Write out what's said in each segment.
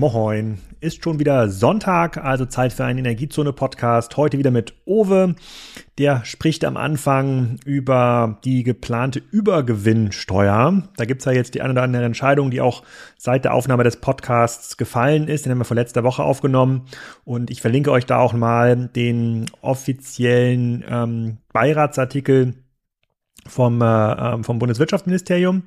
Moin. Ist schon wieder Sonntag, also Zeit für einen Energiezone-Podcast. Heute wieder mit Owe. Der spricht am Anfang über die geplante Übergewinnsteuer. Da gibt's ja jetzt die eine oder andere Entscheidung, die auch seit der Aufnahme des Podcasts gefallen ist. Den haben wir vor letzter Woche aufgenommen. Und ich verlinke euch da auch mal den offiziellen ähm, Beiratsartikel vom, äh, vom Bundeswirtschaftsministerium,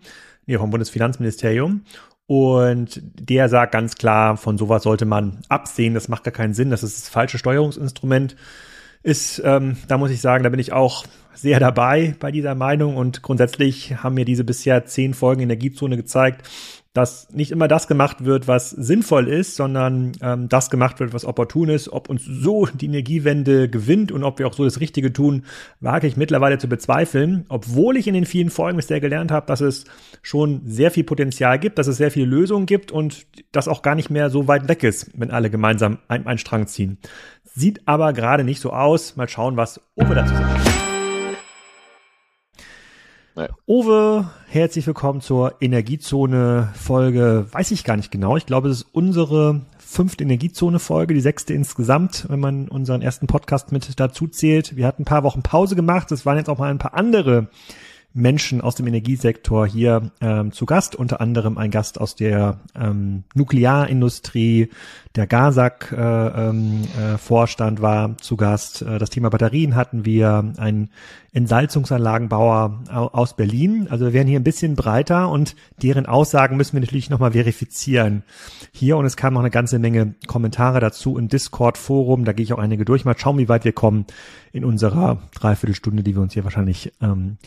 nee, vom Bundesfinanzministerium. Und der sagt ganz klar, von sowas sollte man absehen. Das macht gar keinen Sinn. Das ist das falsche Steuerungsinstrument. Ist, ähm, da muss ich sagen, da bin ich auch sehr dabei bei dieser Meinung. Und grundsätzlich haben mir diese bisher zehn Folgen Energiezone gezeigt, dass nicht immer das gemacht wird, was sinnvoll ist, sondern ähm, das gemacht wird, was opportun ist. Ob uns so die Energiewende gewinnt und ob wir auch so das Richtige tun, wage ich mittlerweile zu bezweifeln. Obwohl ich in den vielen Folgen bisher gelernt habe, dass es schon sehr viel Potenzial gibt, dass es sehr viele Lösungen gibt und das auch gar nicht mehr so weit weg ist, wenn alle gemeinsam einen Strang ziehen. Sieht aber gerade nicht so aus. Mal schauen, was Uwe dazu sagt. Ja. Uwe, herzlich willkommen zur Energiezone-Folge. Weiß ich gar nicht genau. Ich glaube, es ist unsere fünfte Energiezone-Folge, die sechste insgesamt, wenn man unseren ersten Podcast mit dazu zählt. Wir hatten ein paar Wochen Pause gemacht. Es waren jetzt auch mal ein paar andere Menschen aus dem Energiesektor hier ähm, zu Gast, unter anderem ein Gast aus der ähm, Nuklearindustrie, der GASAK äh, ähm, äh, war zu Gast. Äh, das Thema Batterien hatten wir, ein Entsalzungsanlagenbauer aus Berlin. Also wir werden hier ein bisschen breiter und deren Aussagen müssen wir natürlich nochmal verifizieren hier und es kamen noch eine ganze Menge Kommentare dazu im Discord-Forum. Da gehe ich auch einige durch. Mal schauen, wie weit wir kommen in unserer Dreiviertelstunde, die wir uns hier wahrscheinlich ähm,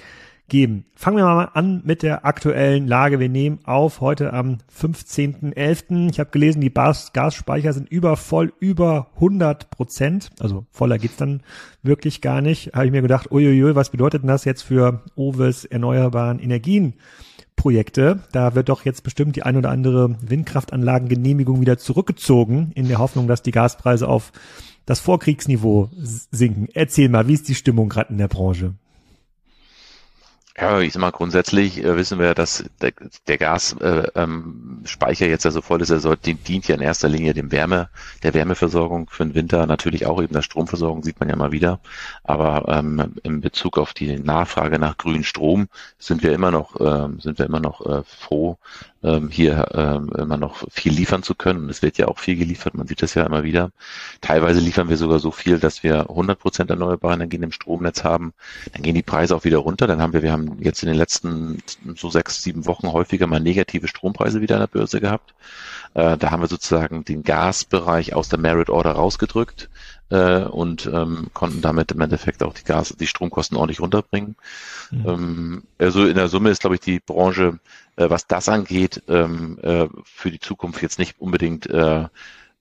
geben. Fangen wir mal an mit der aktuellen Lage. Wir nehmen auf heute am 15.11. Ich habe gelesen, die Gas Gasspeicher sind übervoll über 100 Prozent. Also voller geht's dann wirklich gar nicht. Habe ich mir gedacht, uiuiui, was bedeutet denn das jetzt für Oves erneuerbaren Energien? Projekte. Da wird doch jetzt bestimmt die ein oder andere Windkraftanlagengenehmigung wieder zurückgezogen, in der Hoffnung, dass die Gaspreise auf das Vorkriegsniveau sinken. Erzähl mal, wie ist die Stimmung gerade in der Branche? Ja, ich sag mal, grundsätzlich äh, wissen wir, dass der, der Gasspeicher äh, ähm, jetzt ja so voll ist, er soll, dient ja in erster Linie dem Wärme, der Wärmeversorgung für den Winter, natürlich auch eben der Stromversorgung, sieht man ja mal wieder. Aber ähm, in Bezug auf die Nachfrage nach grünem Strom sind wir immer noch, ähm, sind wir immer noch äh, froh, ähm, hier ähm, immer noch viel liefern zu können. Und es wird ja auch viel geliefert, man sieht das ja immer wieder. Teilweise liefern wir sogar so viel, dass wir 100 Prozent erneuerbare Energien im Stromnetz haben. Dann gehen die Preise auch wieder runter. Dann haben wir, wir haben jetzt in den letzten so sechs, sieben Wochen häufiger mal negative Strompreise wieder an der Börse gehabt. Äh, da haben wir sozusagen den Gasbereich aus der Merit Order rausgedrückt äh, und ähm, konnten damit im Endeffekt auch die Gas, die Stromkosten ordentlich runterbringen. Mhm. Ähm, also in der Summe ist, glaube ich, die Branche, äh, was das angeht, ähm, äh, für die Zukunft jetzt nicht unbedingt äh,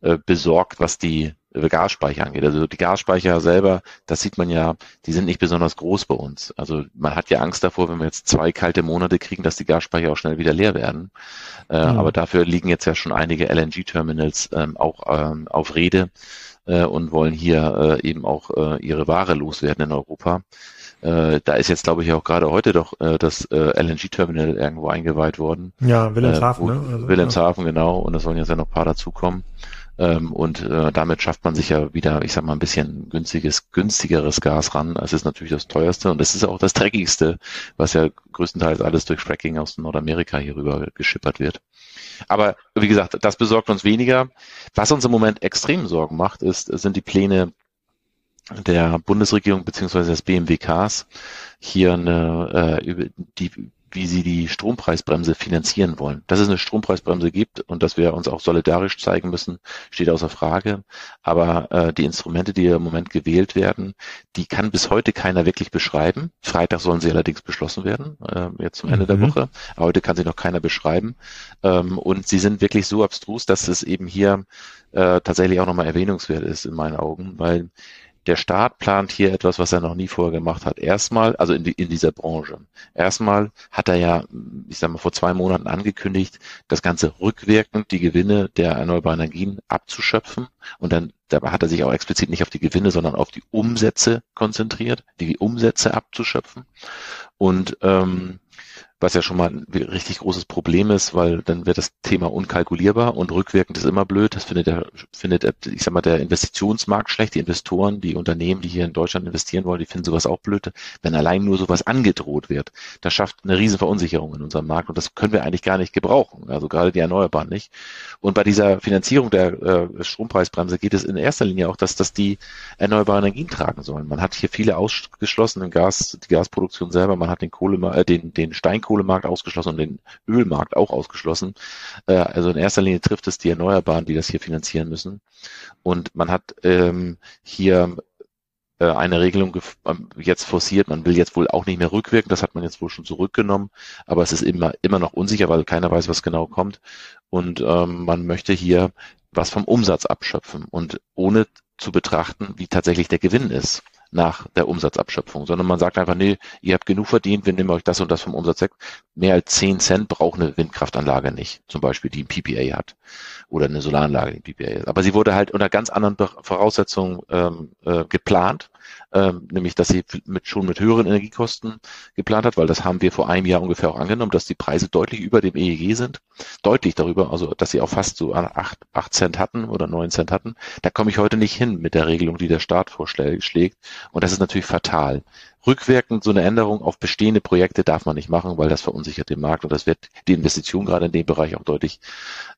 äh, besorgt, was die Gasspeicher angeht. Also die Gasspeicher selber, das sieht man ja, die sind nicht besonders groß bei uns. Also man hat ja Angst davor, wenn wir jetzt zwei kalte Monate kriegen, dass die Gasspeicher auch schnell wieder leer werden. Äh, mhm. Aber dafür liegen jetzt ja schon einige LNG-Terminals ähm, auch ähm, auf Rede äh, und wollen hier äh, eben auch äh, ihre Ware loswerden in Europa. Äh, da ist jetzt, glaube ich, auch gerade heute doch das LNG-Terminal irgendwo eingeweiht worden. Ja, Wilhelmshaven, äh, ne? Also, Wilhelmshaven, ja. genau. Und da sollen jetzt ja noch ein paar dazukommen. Ähm, und äh, damit schafft man sich ja wieder, ich sag mal, ein bisschen günstiges, günstigeres Gas ran. Es ist natürlich das teuerste und das ist auch das dreckigste, was ja größtenteils alles durch Fracking aus Nordamerika hier rüber geschippert wird. Aber wie gesagt, das besorgt uns weniger. Was uns im Moment extrem Sorgen macht, ist, sind die Pläne der Bundesregierung beziehungsweise des BMWKs hier eine, äh, die wie sie die Strompreisbremse finanzieren wollen. Dass es eine Strompreisbremse gibt und dass wir uns auch solidarisch zeigen müssen, steht außer Frage. Aber äh, die Instrumente, die im Moment gewählt werden, die kann bis heute keiner wirklich beschreiben. Freitag sollen sie allerdings beschlossen werden, äh, jetzt zum Ende mhm. der Woche. Heute kann sie noch keiner beschreiben. Ähm, und sie sind wirklich so abstrus, dass es eben hier äh, tatsächlich auch nochmal erwähnungswert ist in meinen Augen, weil der Staat plant hier etwas, was er noch nie vorher gemacht hat. Erstmal, also in, die, in dieser Branche. Erstmal hat er ja, ich sag mal, vor zwei Monaten angekündigt, das Ganze rückwirkend die Gewinne der erneuerbaren Energien abzuschöpfen. Und dann dabei hat er sich auch explizit nicht auf die Gewinne, sondern auf die Umsätze konzentriert, die Umsätze abzuschöpfen. Und ähm, was ja schon mal ein richtig großes Problem ist, weil dann wird das Thema unkalkulierbar und rückwirkend ist immer blöd. Das findet der, findet, ich sag mal, der Investitionsmarkt schlecht. Die Investoren, die Unternehmen, die hier in Deutschland investieren wollen, die finden sowas auch blöd. Wenn allein nur sowas angedroht wird, das schafft eine riesen Verunsicherung in unserem Markt und das können wir eigentlich gar nicht gebrauchen. Also gerade die Erneuerbaren nicht. Und bei dieser Finanzierung der äh, Strompreisbremse geht es in erster Linie auch, dass, dass die erneuerbaren Energien tragen sollen. Man hat hier viele ausgeschlossen, den Gas, die Gasproduktion selber, man hat den Kohle, äh, den, den Stein Steinkohlemarkt ausgeschlossen und den Ölmarkt auch ausgeschlossen. Äh, also in erster Linie trifft es die Erneuerbaren, die das hier finanzieren müssen. Und man hat ähm, hier äh, eine Regelung ähm, jetzt forciert. Man will jetzt wohl auch nicht mehr rückwirken. Das hat man jetzt wohl schon zurückgenommen. Aber es ist immer, immer noch unsicher, weil keiner weiß, was genau kommt. Und ähm, man möchte hier was vom Umsatz abschöpfen und ohne zu betrachten, wie tatsächlich der Gewinn ist nach der Umsatzabschöpfung, sondern man sagt einfach, nee, ihr habt genug verdient, wir nehmen euch das und das vom Umsatz weg. Mehr als 10 Cent braucht eine Windkraftanlage nicht, zum Beispiel, die ein PPA hat oder eine Solaranlage, die ein PPA hat. Aber sie wurde halt unter ganz anderen Voraussetzungen ähm, äh, geplant ähm, nämlich dass sie mit, schon mit höheren Energiekosten geplant hat, weil das haben wir vor einem Jahr ungefähr auch angenommen, dass die Preise deutlich über dem EEG sind, deutlich darüber, also dass sie auch fast so acht, acht Cent hatten oder neun Cent hatten. Da komme ich heute nicht hin mit der Regelung, die der Staat vorschlägt und das ist natürlich fatal. Rückwirkend so eine Änderung auf bestehende Projekte darf man nicht machen, weil das verunsichert den Markt und das wird die Investition gerade in dem Bereich auch deutlich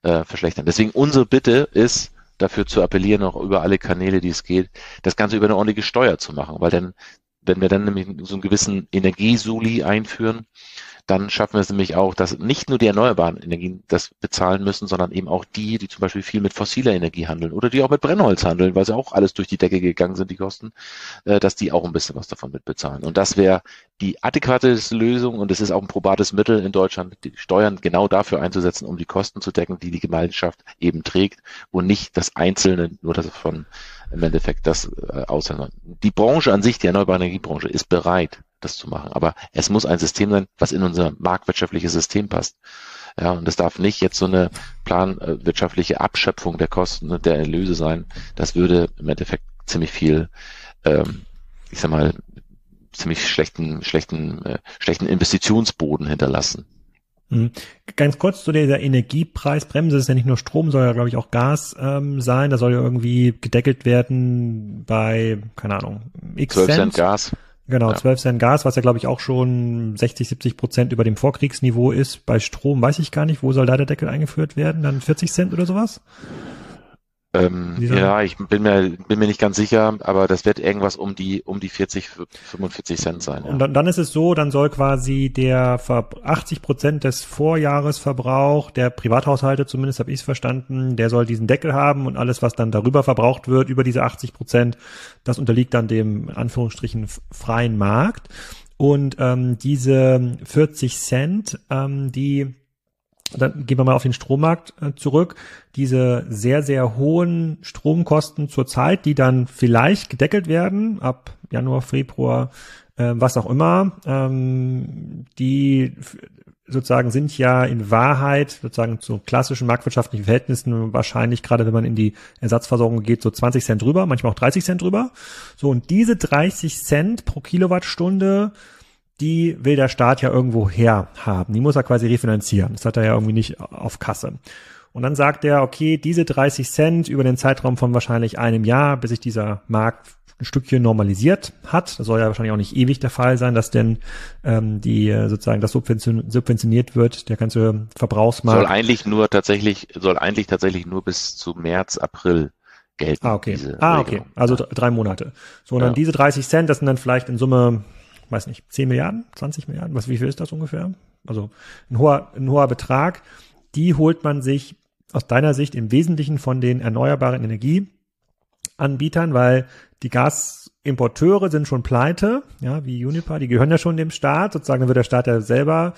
äh, verschlechtern. Deswegen unsere Bitte ist, dafür zu appellieren, auch über alle Kanäle, die es geht, das Ganze über eine ordentliche Steuer zu machen, weil dann, wenn wir dann nämlich so einen gewissen Energiesoli einführen, dann schaffen wir es nämlich auch, dass nicht nur die erneuerbaren Energien das bezahlen müssen, sondern eben auch die, die zum Beispiel viel mit fossiler Energie handeln oder die auch mit Brennholz handeln, weil sie auch alles durch die Decke gegangen sind, die Kosten, äh, dass die auch ein bisschen was davon mitbezahlen. Und das wäre die adäquate Lösung und es ist auch ein probates Mittel in Deutschland, die Steuern genau dafür einzusetzen, um die Kosten zu decken, die die Gemeinschaft eben trägt und nicht das Einzelne, nur das von im Endeffekt das äh, aushängt. Die Branche an sich, die erneuerbare Energiebranche, ist bereit, das zu machen. Aber es muss ein System sein, was in unser marktwirtschaftliches System passt. Ja, und es darf nicht jetzt so eine planwirtschaftliche Abschöpfung der Kosten und der Erlöse sein. Das würde im Endeffekt ziemlich viel, ähm, ich sag mal, ziemlich schlechten, schlechten, äh, schlechten Investitionsboden hinterlassen. Mhm. Ganz kurz zu dieser Energiepreisbremse, das ist ja nicht nur Strom, soll ja, glaube ich, auch Gas ähm, sein. Da soll ja irgendwie gedeckelt werden bei, keine Ahnung, X 12 Cent Gas. Genau, ja. 12 Cent Gas, was ja glaube ich auch schon 60, 70 Prozent über dem Vorkriegsniveau ist. Bei Strom weiß ich gar nicht, wo soll da der Deckel eingeführt werden? Dann 40 Cent oder sowas? Ähm, ja, ich bin mir, bin mir nicht ganz sicher, aber das wird irgendwas um die, um die 40, 45 Cent sein. Ja. Und dann, dann ist es so, dann soll quasi der 80 Prozent des Vorjahresverbrauch der Privathaushalte, zumindest habe ich es verstanden, der soll diesen Deckel haben und alles, was dann darüber verbraucht wird, über diese 80 Prozent, das unterliegt dann dem Anführungsstrichen freien Markt. Und ähm, diese 40 Cent, ähm, die dann gehen wir mal auf den Strommarkt äh, zurück. Diese sehr, sehr hohen Stromkosten zurzeit, die dann vielleicht gedeckelt werden ab Januar, Februar, äh, was auch immer, ähm, die sozusagen sind ja in Wahrheit sozusagen zu klassischen marktwirtschaftlichen Verhältnissen wahrscheinlich gerade wenn man in die Ersatzversorgung geht so 20 Cent drüber, manchmal auch 30 Cent drüber. So und diese 30 Cent pro Kilowattstunde die will der Staat ja irgendwo her haben. Die muss er quasi refinanzieren. Das hat er ja irgendwie nicht auf Kasse. Und dann sagt er, okay, diese 30 Cent über den Zeitraum von wahrscheinlich einem Jahr, bis sich dieser Markt ein Stückchen normalisiert hat. Das soll ja wahrscheinlich auch nicht ewig der Fall sein, dass denn ähm, die äh, sozusagen das subventioniert wird, der ganze Verbrauchsmarkt. Soll eigentlich nur tatsächlich, soll eigentlich tatsächlich nur bis zu März, April gelten. Ah, okay. ah, okay. Also drei Monate. So, und dann diese 30 Cent, das sind dann vielleicht in Summe weiß nicht, 10 Milliarden, 20 Milliarden, was, wie viel ist das ungefähr? Also ein hoher, ein hoher Betrag. Die holt man sich aus deiner Sicht im Wesentlichen von den erneuerbaren Energieanbietern, weil die Gasimporteure sind schon pleite, ja, wie Unipa, die gehören ja schon dem Staat, sozusagen dann wird der Staat ja selber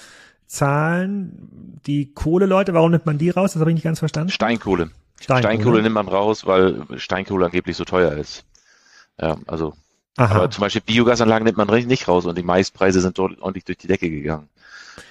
zahlen. Die Kohleleute, warum nimmt man die raus? Das habe ich nicht ganz verstanden. Steinkohle. Steinkohle. Steinkohle nimmt man raus, weil Steinkohle angeblich so teuer ist. Ja, also Aha. Aber zum Beispiel Biogasanlagen nimmt man nicht raus und die Maispreise sind dort ordentlich durch die Decke gegangen.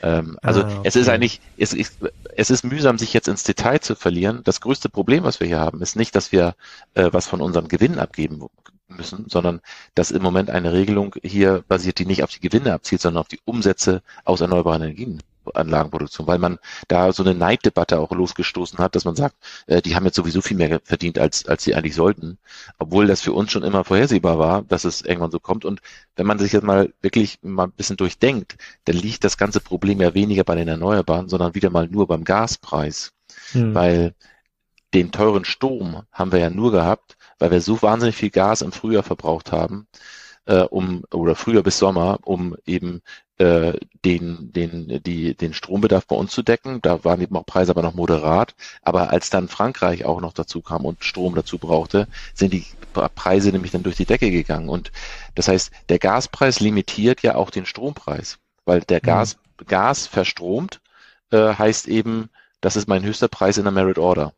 Ähm, also ah, okay. es ist eigentlich, es ist, es ist mühsam, sich jetzt ins Detail zu verlieren. Das größte Problem, was wir hier haben, ist nicht, dass wir äh, was von unserem Gewinn abgeben müssen, sondern dass im Moment eine Regelung hier basiert, die nicht auf die Gewinne abzielt, sondern auf die Umsätze aus erneuerbaren Energien. Anlagenproduktion, weil man da so eine Neiddebatte auch losgestoßen hat, dass man sagt, äh, die haben jetzt sowieso viel mehr verdient, als, als sie eigentlich sollten, obwohl das für uns schon immer vorhersehbar war, dass es irgendwann so kommt. Und wenn man sich jetzt mal wirklich mal ein bisschen durchdenkt, dann liegt das ganze Problem ja weniger bei den Erneuerbaren, sondern wieder mal nur beim Gaspreis. Hm. Weil den teuren Strom haben wir ja nur gehabt, weil wir so wahnsinnig viel Gas im Frühjahr verbraucht haben, äh, um oder früher bis Sommer, um eben äh, den, den, die, den Strombedarf bei uns zu decken. Da waren die Preise aber noch moderat. Aber als dann Frankreich auch noch dazu kam und Strom dazu brauchte, sind die Preise nämlich dann durch die Decke gegangen. Und das heißt, der Gaspreis limitiert ja auch den Strompreis, weil der. Gas, mhm. Gas verstromt äh, heißt eben, das ist mein höchster Preis in der Merit Order.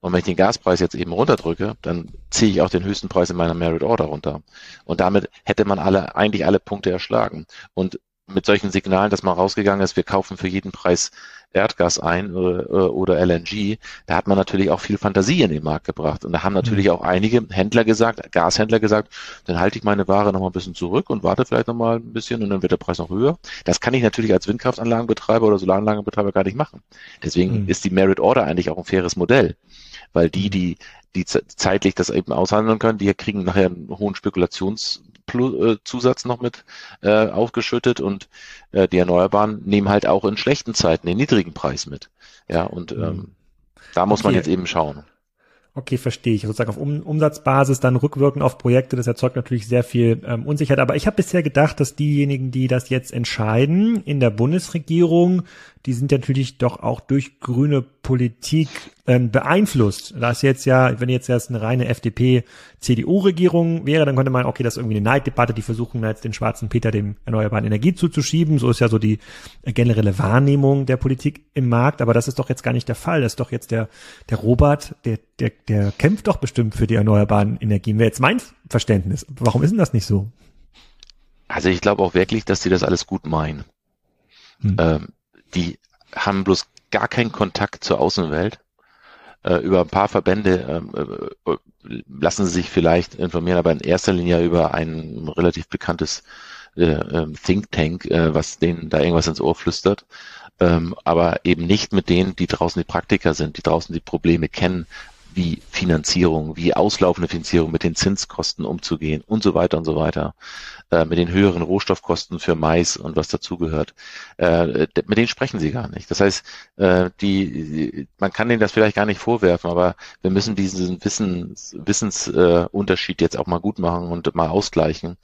Und wenn ich den Gaspreis jetzt eben runterdrücke, dann ziehe ich auch den höchsten Preis in meiner Merit Order runter. Und damit hätte man alle, eigentlich alle Punkte erschlagen. Und mit solchen Signalen, dass man rausgegangen ist, wir kaufen für jeden Preis Erdgas ein oder, oder LNG, da hat man natürlich auch viel Fantasie in den Markt gebracht. Und da haben natürlich mhm. auch einige Händler gesagt, Gashändler gesagt, dann halte ich meine Ware noch mal ein bisschen zurück und warte vielleicht noch mal ein bisschen und dann wird der Preis noch höher. Das kann ich natürlich als Windkraftanlagenbetreiber oder Solaranlagenbetreiber gar nicht machen. Deswegen mhm. ist die Merit Order eigentlich auch ein faires Modell, weil die, die die zeitlich das eben aushandeln können, die kriegen nachher einen hohen Spekulations äh, noch mit äh, aufgeschüttet und äh, die Erneuerbaren nehmen halt auch in schlechten Zeiten den niedrigen Preis mit. Ja, und ähm, mhm. da muss okay. man jetzt eben schauen. Okay, verstehe ich. Sozusagen auf um Umsatzbasis dann rückwirkend auf Projekte, das erzeugt natürlich sehr viel ähm, Unsicherheit. Aber ich habe bisher gedacht, dass diejenigen, die das jetzt entscheiden in der Bundesregierung, die sind natürlich doch auch durch grüne Politik ähm, beeinflusst. Da ist jetzt ja, wenn jetzt erst eine reine FDP-CDU-Regierung wäre, dann könnte man, okay, das ist irgendwie eine Neiddebatte, die versuchen jetzt den schwarzen Peter dem erneuerbaren Energie zuzuschieben. So ist ja so die generelle Wahrnehmung der Politik im Markt. Aber das ist doch jetzt gar nicht der Fall. Das ist doch jetzt der, der Robert, der, der, der kämpft doch bestimmt für die erneuerbaren Energien. Wäre jetzt mein Verständnis. Warum ist denn das nicht so? Also ich glaube auch wirklich, dass sie das alles gut meinen. Hm. Ähm, die haben bloß gar keinen Kontakt zur Außenwelt. Äh, über ein paar Verbände ähm, äh, lassen sie sich vielleicht informieren, aber in erster Linie über ein relativ bekanntes äh, ähm, Think Tank, äh, was denen da irgendwas ins Ohr flüstert. Ähm, aber eben nicht mit denen, die draußen die Praktiker sind, die draußen die Probleme kennen, wie Finanzierung, wie auslaufende Finanzierung mit den Zinskosten umzugehen und so weiter und so weiter äh, mit den höheren Rohstoffkosten für Mais und was dazugehört. Äh, mit denen sprechen sie gar nicht. Das heißt, äh, die, man kann denen das vielleicht gar nicht vorwerfen, aber wir müssen diesen Wissens, Wissensunterschied jetzt auch mal gut machen und mal ausgleichen.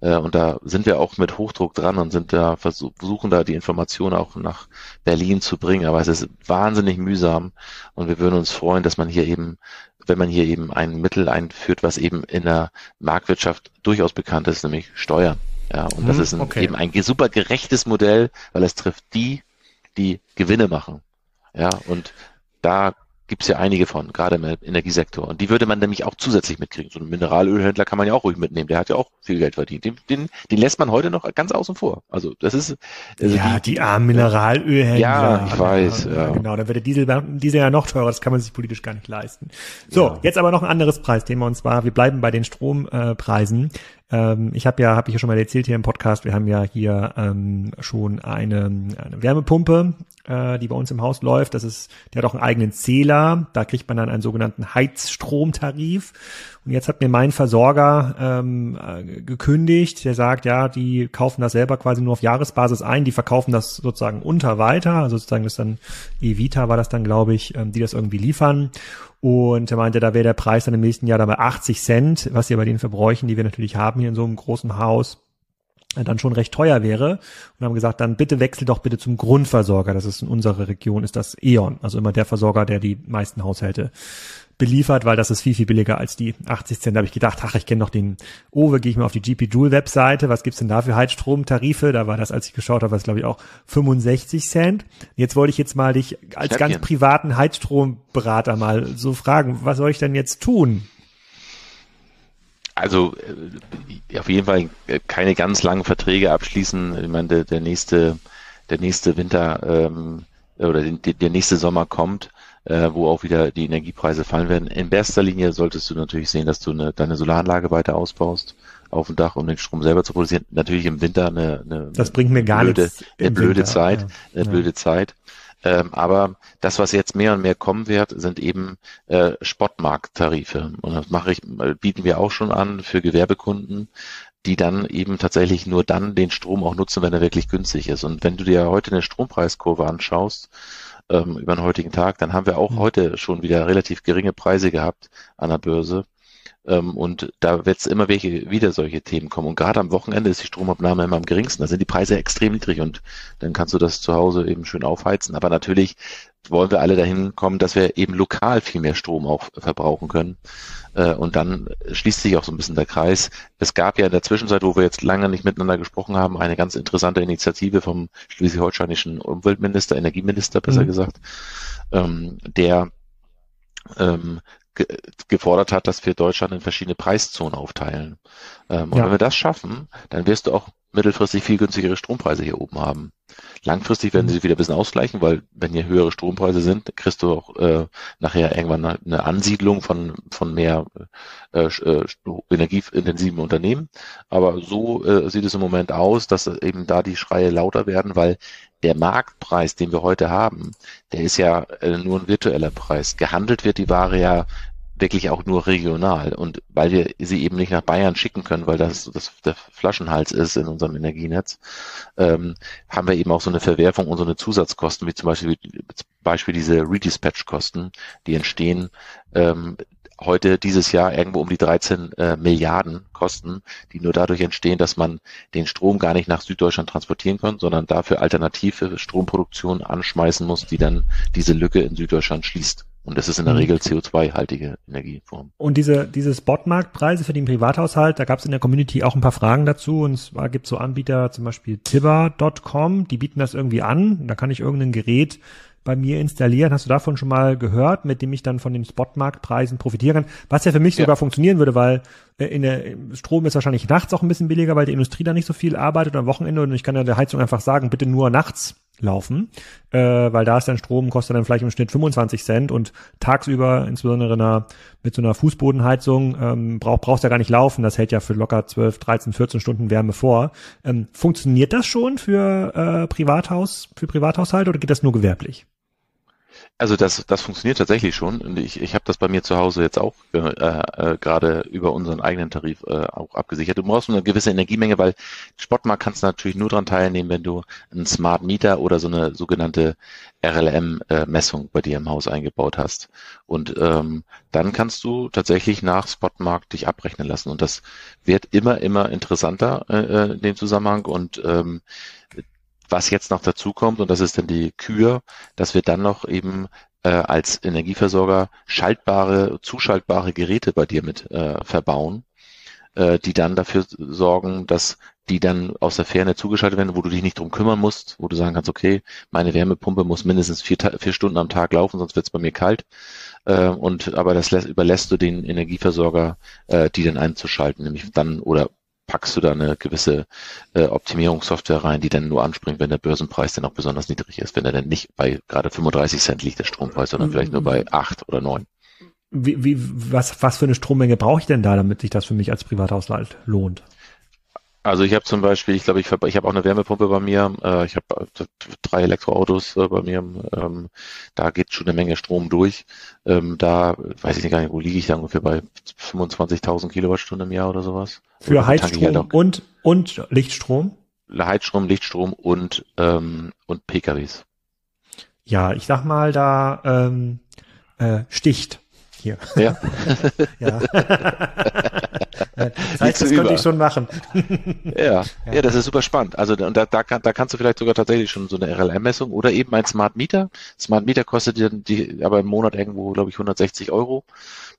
Äh, und da sind wir auch mit Hochdruck dran und sind da versuchen da die Informationen auch nach Berlin zu bringen. Aber es ist wahnsinnig mühsam und wir würden uns freuen, dass man hier eben wenn man hier eben ein Mittel einführt, was eben in der Marktwirtschaft durchaus bekannt ist, nämlich Steuern. Ja, und das hm, ist ein, okay. eben ein super gerechtes Modell, weil es trifft die, die Gewinne machen. Ja, und da gibt es ja einige von, gerade im Energiesektor. Und die würde man nämlich auch zusätzlich mitkriegen. So einen Mineralölhändler kann man ja auch ruhig mitnehmen. Der hat ja auch viel Geld verdient. Den, den, den lässt man heute noch ganz außen vor. Also das ist also ja die, die armen Mineralölhändler. Ja, ich weiß. Ja, ja. Genau, da wird der Diesel, Diesel ja noch teurer. Das kann man sich politisch gar nicht leisten. So, ja. jetzt aber noch ein anderes Preisthema und zwar wir bleiben bei den Strompreisen. Ähm, ich habe ja, habe ich ja schon mal erzählt hier im Podcast, wir haben ja hier ähm, schon eine, eine Wärmepumpe, äh, die bei uns im Haus läuft. Das ist, die hat auch einen eigenen Zähler. Da kriegt man dann einen sogenannten Heizstromtarif. Und jetzt hat mir mein Versorger ähm, äh, gekündigt, der sagt, ja, die kaufen das selber quasi nur auf Jahresbasis ein, die verkaufen das sozusagen unter weiter, also sozusagen das dann Evita war das dann, glaube ich, ähm, die das irgendwie liefern. Und er meinte, da wäre der Preis dann im nächsten Jahr dann bei 80 Cent, was hier bei den Verbräuchen, die wir natürlich haben hier in so einem großen Haus, dann schon recht teuer wäre und haben gesagt, dann bitte wechsel doch bitte zum Grundversorger. Das ist in unserer Region, ist das E.ON, also immer der Versorger, der die meisten Haushalte beliefert, weil das ist viel, viel billiger als die 80 Cent. Da habe ich gedacht, ach, ich kenne noch den Owe, gehe ich mal auf die GP Joule Webseite, was gibt's denn da für Heizstromtarife? Da war das, als ich geschaut habe, was glaube ich auch 65 Cent. Jetzt wollte ich jetzt mal dich als ganz privaten Heizstromberater mal so fragen, was soll ich denn jetzt tun? Also äh, auf jeden Fall äh, keine ganz langen Verträge abschließen. Ich meine, der, der nächste, der nächste Winter ähm, oder der, der nächste Sommer kommt äh, wo auch wieder die Energiepreise fallen werden. In erster Linie solltest du natürlich sehen, dass du eine, deine Solaranlage weiter ausbaust auf dem Dach, um den Strom selber zu produzieren. Natürlich im Winter eine, eine das bringt mir gar blöde, nichts. eine blöde Winter. Zeit, Ja. eine Ja. blöde Zeit. Ähm, aber das, was jetzt mehr und mehr kommen wird, sind eben äh, Spotmarkttarife. Und das mache ich, äh, bieten wir auch schon an für Gewerbekunden, die dann eben tatsächlich nur dann den Strom auch nutzen, wenn er wirklich günstig ist. Und wenn du dir heute eine Strompreiskurve anschaust, ähm, über den heutigen Tag, dann haben wir auch Mhm. heute schon wieder relativ geringe Preise gehabt an der Börse. Ähm, und da wird es immer welche, wieder solche Themen kommen. Und gerade am Wochenende ist die Stromabnahme immer am geringsten. Da sind die Preise extrem niedrig und dann kannst du das zu Hause eben schön aufheizen. Aber natürlich wollen wir alle dahin kommen, dass wir eben lokal viel mehr Strom auch verbrauchen können. Äh, Und dann schließt sich auch so ein bisschen der Kreis. Es gab ja in der Zwischenzeit, wo wir jetzt lange nicht miteinander gesprochen haben, eine ganz interessante Initiative vom schleswig-holsteinischen Umweltminister, Energieminister besser Mhm. gesagt, ähm, der ähm, ge gefordert hat, dass wir Deutschland in verschiedene Preiszonen aufteilen. Ähm, und Ja. wenn wir das schaffen, dann wirst du auch mittelfristig viel günstigere Strompreise hier oben haben. Langfristig werden Mhm. sie sich wieder ein bisschen ausgleichen, weil wenn hier höhere Strompreise sind, kriegst du auch äh, nachher irgendwann eine- eine Ansiedlung von, von mehr äh, äh, energieintensiven Unternehmen. Aber so äh, sieht es im Moment aus, dass eben da die Schreie lauter werden, weil der Marktpreis, den wir heute haben, der ist ja äh, nur ein virtueller Preis. Gehandelt wird die Ware ja wirklich auch nur regional. Und weil wir sie eben nicht nach Bayern schicken können, weil das, das der Flaschenhals ist in unserem Energienetz, ähm, haben wir eben auch so eine Verwerfung und so eine Zusatzkosten, wie zum Beispiel, zum Beispiel diese Redispatch-Kosten, die entstehen ähm, heute dieses Jahr irgendwo um die 13 äh, Milliarden Kosten, die nur dadurch entstehen, dass man den Strom gar nicht nach Süddeutschland transportieren kann, sondern dafür alternative Stromproduktion anschmeißen muss, die dann diese Lücke in Süddeutschland schließt. Und das ist in der Mhm. Regel CO2-haltige Energieform. Und diese, diese Spotmarktpreise für den Privathaushalt, da gab es in der Community auch ein paar Fragen dazu. Und zwar gibt es so Anbieter, zum Beispiel Tibber.com, die bieten das irgendwie an. Da kann ich irgendein Gerät bei mir installieren. Hast du davon schon mal gehört, mit dem ich dann von den Spotmarktpreisen profitieren kann? Was ja für mich Ja. sogar funktionieren würde, weil äh, in der Strom ist wahrscheinlich nachts auch ein bisschen billiger, weil die Industrie da nicht so viel arbeitet am Wochenende und ich kann ja der Heizung einfach sagen, bitte nur nachts laufen, äh, weil da ist dann Strom, kostet dann vielleicht im Schnitt 25 Cent und tagsüber, insbesondere in einer, mit so einer Fußbodenheizung, ähm, brauch, brauchst ja gar nicht laufen, das hält ja für locker 12, 13, 14 Stunden Wärme vor. Ähm, funktioniert das schon für äh, Privathaus, für Privathaushalte oder geht das nur gewerblich? Also das, das funktioniert tatsächlich schon. Und ich, ich habe das bei mir zu Hause jetzt auch äh, äh, gerade über unseren eigenen Tarif äh, auch abgesichert. Du brauchst eine gewisse Energiemenge, weil Spotmarkt kannst du natürlich nur daran teilnehmen, wenn du einen Smart Meter oder so eine sogenannte RLM-Messung bei dir im Haus eingebaut hast. Und ähm, dann kannst du tatsächlich nach Spotmarkt dich abrechnen lassen. Und das wird immer, immer interessanter äh, äh, in dem Zusammenhang. Und ähm, was jetzt noch dazu kommt, und das ist dann die Kür, dass wir dann noch eben äh, als Energieversorger schaltbare, zuschaltbare Geräte bei dir mit äh, verbauen, äh, die dann dafür sorgen, dass die dann aus der Ferne zugeschaltet werden, wo du dich nicht drum kümmern musst, wo du sagen kannst, okay, meine Wärmepumpe muss mindestens vier, vier Stunden am Tag laufen, sonst wird es bei mir kalt. Äh, und aber das lässt, überlässt du den Energieversorger, äh, die dann einzuschalten, nämlich dann oder packst du da eine gewisse äh, Optimierungssoftware rein, die dann nur anspringt, wenn der Börsenpreis dann auch besonders niedrig ist, wenn er dann nicht bei gerade 35 Cent liegt, der Strompreis, sondern vielleicht nur bei acht oder neun. Wie, wie, was, was für eine Strommenge brauche ich denn da, damit sich das für mich als Privathaushalt lohnt? Also ich habe zum Beispiel, ich glaube, ich habe ich hab auch eine Wärmepumpe bei mir, äh, ich habe äh, drei Elektroautos äh, bei mir, ähm, da geht schon eine Menge Strom durch. Ähm, da weiß ich gar nicht, wo liege ich da ungefähr bei 25.000 Kilowattstunden im Jahr oder sowas. Für ich halt Heizstrom und, und Lichtstrom? Heizstrom, Lichtstrom und ähm, und PKWs. Ja, ich sag mal, da ähm, äh, sticht hier. Ja. ja. das heißt, das könnte ich schon machen. Ja, ja, das ist super spannend. Also und da, da, kann, da kannst du vielleicht sogar tatsächlich schon so eine RLM-Messung oder eben ein Smart Meter. Smart Meter kostet dir die aber im Monat irgendwo, glaube ich, 160 Euro.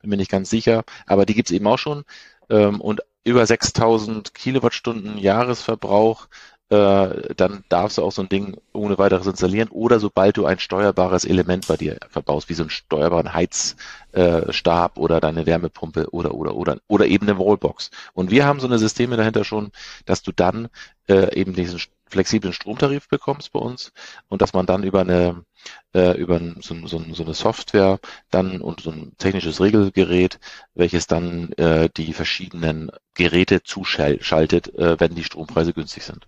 Bin mir nicht ganz sicher. Aber die gibt's eben auch schon. Ähm, und über 6000 Kilowattstunden Jahresverbrauch äh, dann darfst du auch so ein Ding ohne weiteres installieren oder sobald du ein steuerbares Element bei dir verbaust, wie so einen steuerbaren Heizstab oder deine Wärmepumpe oder oder oder oder eben eine Wallbox. Und wir haben so eine Systeme dahinter schon, dass du dann äh, eben diesen flexiblen Stromtarif bekommst bei uns und dass man dann über eine äh, über so, so, so eine Software dann und so ein technisches Regelgerät, welches dann äh, die verschiedenen Geräte zuschaltet, äh, wenn die Strompreise günstig sind.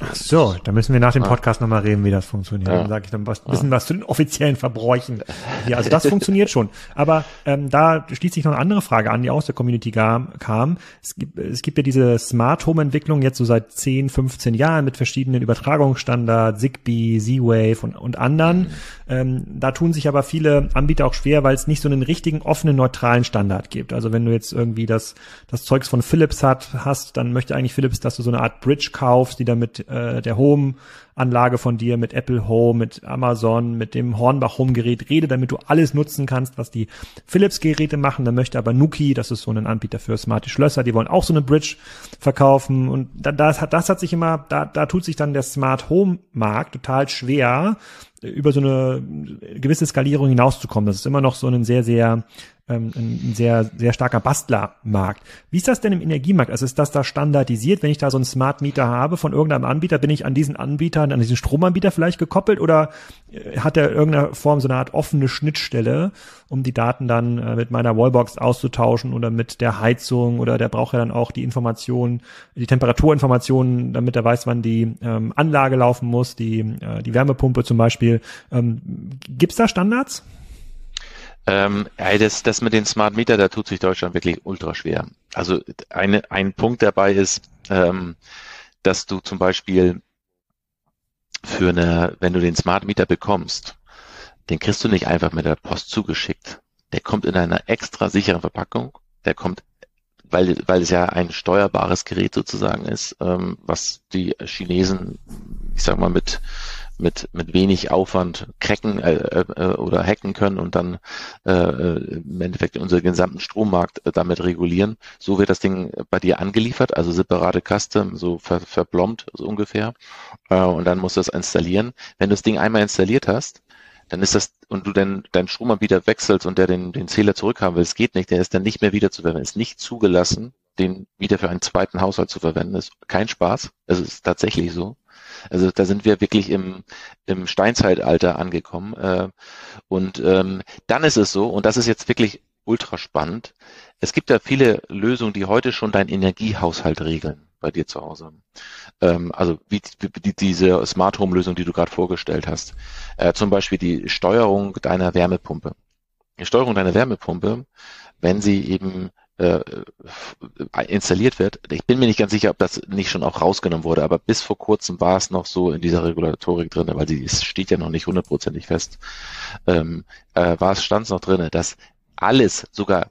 Ach so, da müssen wir nach dem Podcast ja. nochmal reden, wie das funktioniert. Ja. Dann sage ich dann was, bisschen was zu den offiziellen Verbräuchen. Hier. Also das funktioniert schon. Aber ähm, da schließt sich noch eine andere Frage an, die aus der Community kam. Es gibt, es gibt ja diese Smart Home Entwicklung jetzt so seit 10, 15 Jahren mit verschiedenen Übertragungsstandards, Zigbee, Z-Wave und, und anderen. Mhm. Ähm, da tun sich aber viele Anbieter auch schwer, weil es nicht so einen richtigen offenen, neutralen Standard gibt. Also wenn du jetzt irgendwie das, das Zeugs von Philips hat, hast, dann möchte eigentlich Philips, dass du so eine Art Bridge kaufst, die damit äh, der Home-Anlage von dir, mit Apple Home, mit Amazon, mit dem Hornbach Home-Gerät rede, damit du alles nutzen kannst, was die Philips-Geräte machen. Dann möchte aber Nuki, das ist so ein Anbieter für smarte Schlösser, die wollen auch so eine Bridge verkaufen. Und das hat, das hat sich immer, da, da tut sich dann der Smart Home-Markt total schwer, über so eine gewisse Skalierung hinauszukommen. Das ist immer noch so ein sehr, sehr ähm, ein sehr, sehr starker Bastlermarkt. Wie ist das denn im Energiemarkt? Also ist das da standardisiert? Wenn ich da so einen Smart Meter habe von irgendeinem Anbieter, bin ich an diesen Anbieter, an diesen Stromanbieter vielleicht gekoppelt oder äh, hat er irgendeiner Form so eine Art offene Schnittstelle, um die Daten dann äh, mit meiner Wallbox auszutauschen oder mit der Heizung oder der braucht ja dann auch die Informationen, die Temperaturinformationen, damit er weiß, wann die ähm, Anlage laufen muss, die, äh, die Wärmepumpe zum Beispiel. Ähm, Gibt da Standards? Ähm, das, das mit den Smart Meter, da tut sich Deutschland wirklich ultra schwer. Also eine, ein Punkt dabei ist, ähm, dass du zum Beispiel für eine, wenn du den Smart Meter bekommst, den kriegst du nicht einfach mit der Post zugeschickt. Der kommt in einer extra sicheren Verpackung. Der kommt, weil, weil es ja ein steuerbares Gerät sozusagen ist, ähm, was die Chinesen, ich sag mal, mit mit, mit wenig Aufwand cracken äh, äh, oder hacken können und dann äh, im Endeffekt unseren gesamten Strommarkt äh, damit regulieren. So wird das Ding bei dir angeliefert, also separate Custom, so ver, verblombt so ungefähr. Äh, und dann musst du das installieren. Wenn du das Ding einmal installiert hast, dann ist das, und du dann deinen Stromanbieter wechselst und der den, den Zähler zurückhaben will, es geht nicht, der ist dann nicht mehr wieder zu verwenden, ist nicht zugelassen, den wieder für einen zweiten Haushalt zu verwenden, ist kein Spaß, es ist tatsächlich so. Also da sind wir wirklich im, im Steinzeitalter angekommen. Äh, und ähm, dann ist es so, und das ist jetzt wirklich ultra spannend, es gibt ja viele Lösungen, die heute schon deinen Energiehaushalt regeln bei dir zu Hause. Ähm, also wie, wie diese Smart Home Lösung, die du gerade vorgestellt hast. Äh, zum Beispiel die Steuerung deiner Wärmepumpe. Die Steuerung deiner Wärmepumpe, wenn sie eben äh, installiert wird. Ich bin mir nicht ganz sicher, ob das nicht schon auch rausgenommen wurde, aber bis vor kurzem war es noch so in dieser Regulatorik drin, weil sie es steht ja noch nicht hundertprozentig fest, ähm, äh, war es stand noch drin, dass alles sogar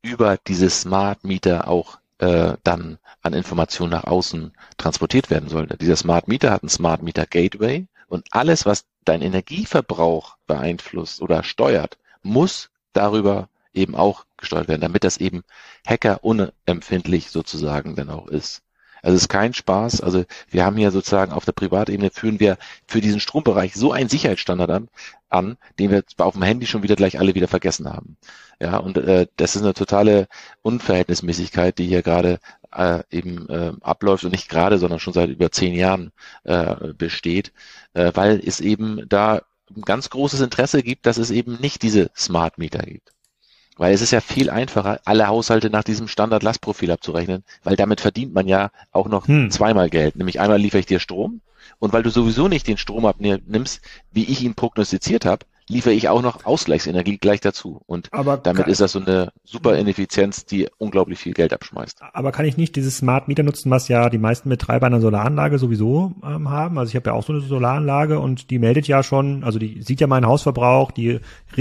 über diese Smart Meter auch äh, dann an Informationen nach außen transportiert werden sollte. Dieser Smart Meter hat ein Smart Meter Gateway und alles, was dein Energieverbrauch beeinflusst oder steuert, muss darüber eben auch gesteuert werden, damit das eben Hacker unempfindlich sozusagen dann auch ist. Also es ist kein Spaß. Also wir haben hier sozusagen auf der Privatebene führen wir für diesen Strombereich so einen Sicherheitsstandard an, an den wir auf dem Handy schon wieder gleich alle wieder vergessen haben. Ja, und äh, das ist eine totale Unverhältnismäßigkeit, die hier gerade äh, eben äh, abläuft und nicht gerade, sondern schon seit über zehn Jahren äh, besteht, äh, weil es eben da ein ganz großes Interesse gibt, dass es eben nicht diese Smart Meter gibt. Weil es ist ja viel einfacher, alle Haushalte nach diesem Standard-Lastprofil abzurechnen, weil damit verdient man ja auch noch hm. zweimal Geld. Nämlich einmal liefere ich dir Strom und weil du sowieso nicht den Strom abnimmst, wie ich ihn prognostiziert habe, liefere ich auch noch Ausgleichsenergie gleich dazu. Und aber damit kann, ist das so eine super Ineffizienz, die unglaublich viel Geld abschmeißt. Aber kann ich nicht dieses Smart Meter nutzen, was ja die meisten Betreiber einer Solaranlage sowieso ähm, haben? Also ich habe ja auch so eine Solaranlage und die meldet ja schon, also die sieht ja meinen Hausverbrauch, die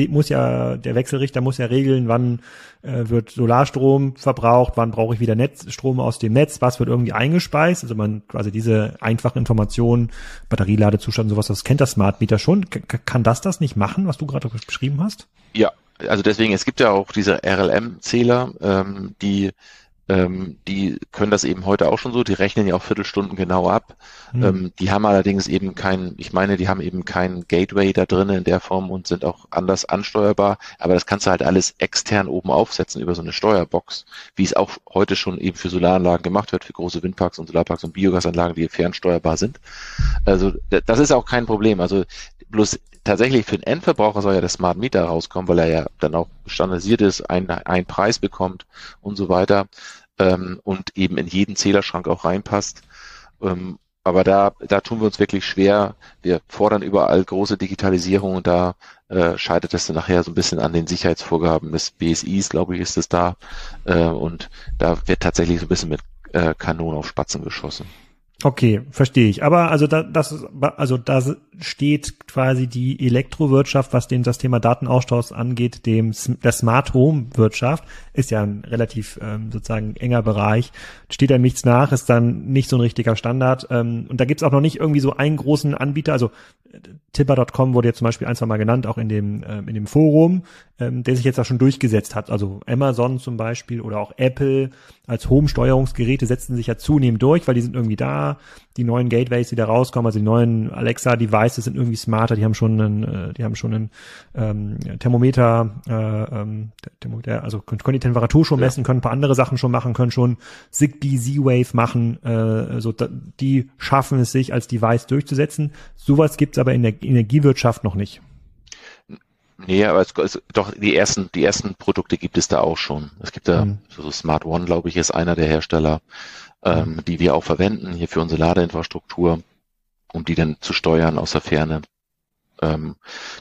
muss ja, der Wechselrichter muss ja regeln, wann äh, wird Solarstrom verbraucht, wann brauche ich wieder Netzstrom aus dem Netz, was wird irgendwie eingespeist, also man quasi diese einfachen Informationen, Batterieladezustand, sowas, das kennt das Smart Meter schon. K kann das das nicht machen, was du gerade beschrieben hast? Ja, also deswegen, es gibt ja auch diese RLM-Zähler, ähm, die ähm, die können das eben heute auch schon so, die rechnen ja auch Viertelstunden genau ab. Mhm. Ähm, die haben allerdings eben kein, ich meine, die haben eben kein Gateway da drin in der Form und sind auch anders ansteuerbar, aber das kannst du halt alles extern oben aufsetzen über so eine Steuerbox, wie es auch heute schon eben für Solaranlagen gemacht wird, für große Windparks und Solarparks und Biogasanlagen, die fernsteuerbar sind. Also das ist auch kein Problem. Also bloß tatsächlich für den Endverbraucher soll ja der Smart Meter rauskommen, weil er ja dann auch standardisiert ist, einen, einen Preis bekommt und so weiter ähm, und eben in jeden Zählerschrank auch reinpasst. Ähm, aber da, da tun wir uns wirklich schwer. Wir fordern überall große Digitalisierung und da äh, scheitert es dann nachher so ein bisschen an den Sicherheitsvorgaben des BSIs, glaube ich, ist es da. Äh, und da wird tatsächlich so ein bisschen mit äh, Kanonen auf Spatzen geschossen. Okay, verstehe ich. Aber also da, das, also da steht quasi die Elektrowirtschaft, was den, das Thema Datenaustausch angeht, dem der Smart Home Wirtschaft ist ja ein relativ ähm, sozusagen enger Bereich. Steht da nichts nach, ist dann nicht so ein richtiger Standard. Ähm, und da gibt's auch noch nicht irgendwie so einen großen Anbieter. Also Tipper.com wurde jetzt zum Beispiel ein, zwei Mal genannt, auch in dem, äh, in dem Forum, ähm, der sich jetzt auch schon durchgesetzt hat. Also Amazon zum Beispiel oder auch Apple als Home-Steuerungsgeräte setzen sich ja zunehmend durch, weil die sind irgendwie da. Die neuen Gateways, die da rauskommen, also die neuen Alexa-Devices sind irgendwie smarter, die haben schon einen, äh, die haben schon einen ähm, Thermometer, äh, ähm, Thermometer, also können, können die Temperatur schon messen, können ein paar andere Sachen schon machen, können schon Zigbee Z-Wave machen, äh, so da, die schaffen es sich als Device durchzusetzen. Sowas gibt's aber in der Energiewirtschaft noch nicht. Nee, aber es, es, doch die ersten, die ersten Produkte gibt es da auch schon. Es gibt da mhm. so Smart One, glaube ich, ist einer der Hersteller, ähm, mhm. die wir auch verwenden hier für unsere Ladeinfrastruktur, um die dann zu steuern aus der Ferne. Ähm,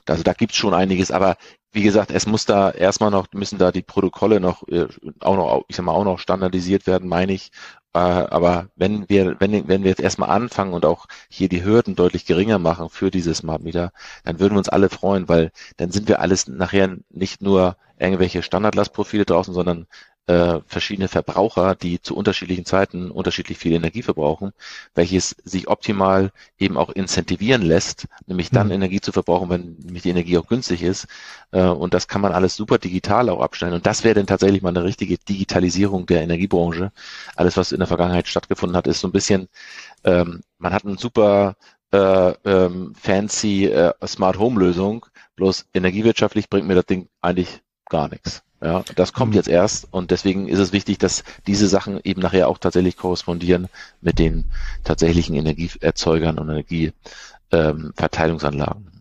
also da gibt's schon einiges, aber wie gesagt, es muss da erstmal noch, müssen da die Protokolle noch, äh, auch noch, ich sag mal, auch noch standardisiert werden, meine ich, aber wenn wir, wenn, wenn wir jetzt erstmal anfangen und auch hier die Hürden deutlich geringer machen für diese Smart Meter, dann würden wir uns alle freuen, weil dann sind wir alles nachher nicht nur irgendwelche Standardlastprofile draußen, sondern äh, verschiedene Verbraucher, die zu unterschiedlichen Zeiten unterschiedlich viel Energie verbrauchen, welches sich optimal eben auch incentivieren lässt, nämlich dann mhm. Energie zu verbrauchen, wenn nämlich die Energie auch günstig ist. Äh, und das kann man alles super digital auch abstellen. Und das wäre dann tatsächlich mal eine richtige Digitalisierung der Energiebranche. Alles, was in der Vergangenheit stattgefunden hat, ist so ein bisschen, ähm, man hat einen super äh, ähm, fancy äh, Smart Home Lösung, bloß energiewirtschaftlich bringt mir das Ding eigentlich gar nichts. Ja, das kommt mhm. jetzt erst und deswegen ist es wichtig, dass diese Sachen eben nachher auch tatsächlich korrespondieren mit den tatsächlichen Energieerzeugern und Energieverteilungsanlagen ähm,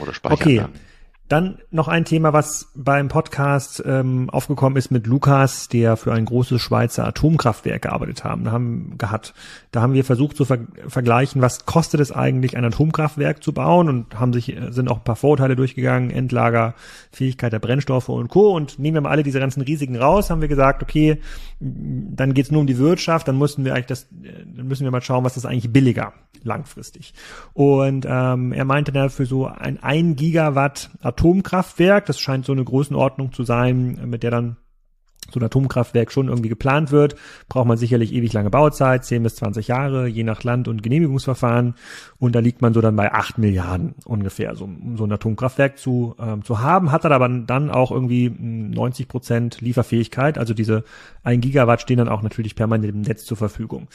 oder Speicheranlagen. Okay. Dann noch ein Thema, was beim Podcast ähm, aufgekommen ist mit Lukas, der für ein großes Schweizer Atomkraftwerk gearbeitet haben, haben gehabt. Da haben wir versucht zu ver vergleichen, was kostet es eigentlich, ein Atomkraftwerk zu bauen und haben sich sind auch ein paar Vorurteile durchgegangen, Endlagerfähigkeit der Brennstoffe und Co. Und nehmen wir mal alle diese ganzen Risiken raus, haben wir gesagt, okay, dann geht's nur um die Wirtschaft, dann müssen wir eigentlich das, dann müssen wir mal schauen, was ist eigentlich billiger langfristig. Und ähm, er meinte da für so ein 1 Gigawatt Atomkraftwerk. Das scheint so eine Größenordnung zu sein, mit der dann so ein Atomkraftwerk schon irgendwie geplant wird, braucht man sicherlich ewig lange Bauzeit, 10 bis 20 Jahre, je nach Land und Genehmigungsverfahren. Und da liegt man so dann bei 8 Milliarden ungefähr, so, um so ein Atomkraftwerk zu, ähm, zu haben, hat dann aber dann auch irgendwie 90 Prozent Lieferfähigkeit. Also diese 1 Gigawatt stehen dann auch natürlich permanent im Netz zur Verfügung.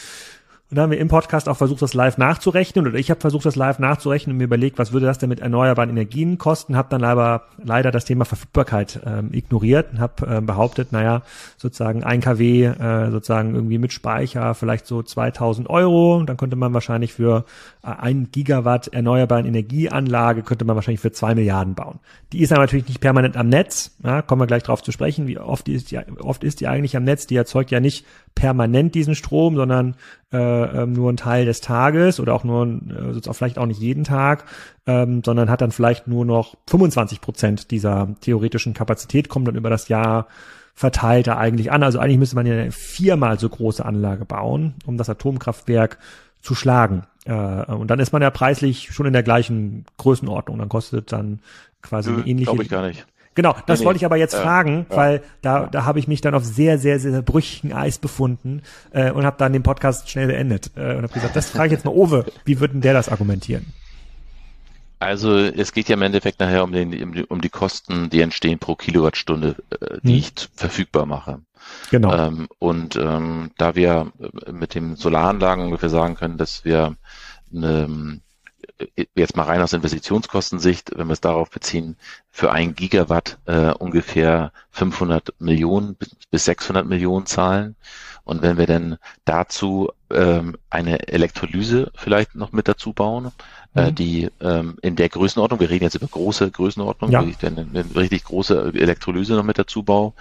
Und da haben wir im Podcast auch versucht, das live nachzurechnen. Oder ich habe versucht, das live nachzurechnen und mir überlegt, was würde das denn mit erneuerbaren Energien kosten, habe dann leider, leider das Thema Verfügbarkeit ähm, ignoriert und habe ähm, behauptet, naja, sozusagen ein kW äh, sozusagen irgendwie mit Speicher vielleicht so 2000 Euro, dann könnte man wahrscheinlich für äh, ein Gigawatt erneuerbaren Energieanlage könnte man wahrscheinlich für zwei Milliarden bauen. Die ist aber natürlich nicht permanent am Netz, ja, kommen wir gleich drauf zu sprechen, wie oft ist die, oft ist die eigentlich am Netz, die erzeugt ja nicht permanent diesen Strom, sondern äh, ähm, nur ein Teil des Tages oder auch nur, äh, vielleicht auch nicht jeden Tag, ähm, sondern hat dann vielleicht nur noch 25 Prozent dieser theoretischen Kapazität, kommt dann über das Jahr verteilt da eigentlich an. Also eigentlich müsste man ja eine viermal so große Anlage bauen, um das Atomkraftwerk zu schlagen. Äh, und dann ist man ja preislich schon in der gleichen Größenordnung. Dann kostet dann quasi eine ähnliche. Glaube ich gar nicht. Genau, das nee, wollte ich aber jetzt äh, fragen, ja, weil da, da habe ich mich dann auf sehr, sehr, sehr brüchigen Eis befunden äh, und habe dann den Podcast schnell beendet äh, und habe gesagt, das frage ich jetzt mal Owe, wie würden der das argumentieren? Also es geht ja im Endeffekt nachher um, den, um die Kosten, die entstehen pro Kilowattstunde, äh, die hm. ich verfügbar mache. Genau. Ähm, und ähm, da wir mit den Solaranlagen ungefähr sagen können, dass wir eine, äh, jetzt mal rein aus Investitionskostensicht, wenn wir es darauf beziehen, für ein Gigawatt äh, ungefähr 500 Millionen bis 600 Millionen zahlen. Und wenn wir dann dazu ähm, eine Elektrolyse vielleicht noch mit dazu bauen, äh, mhm. äh, die ähm, in der Größenordnung, wir reden jetzt über große Größenordnung, ja. wenn ich dann eine, eine richtig große Elektrolyse noch mit dazu baue,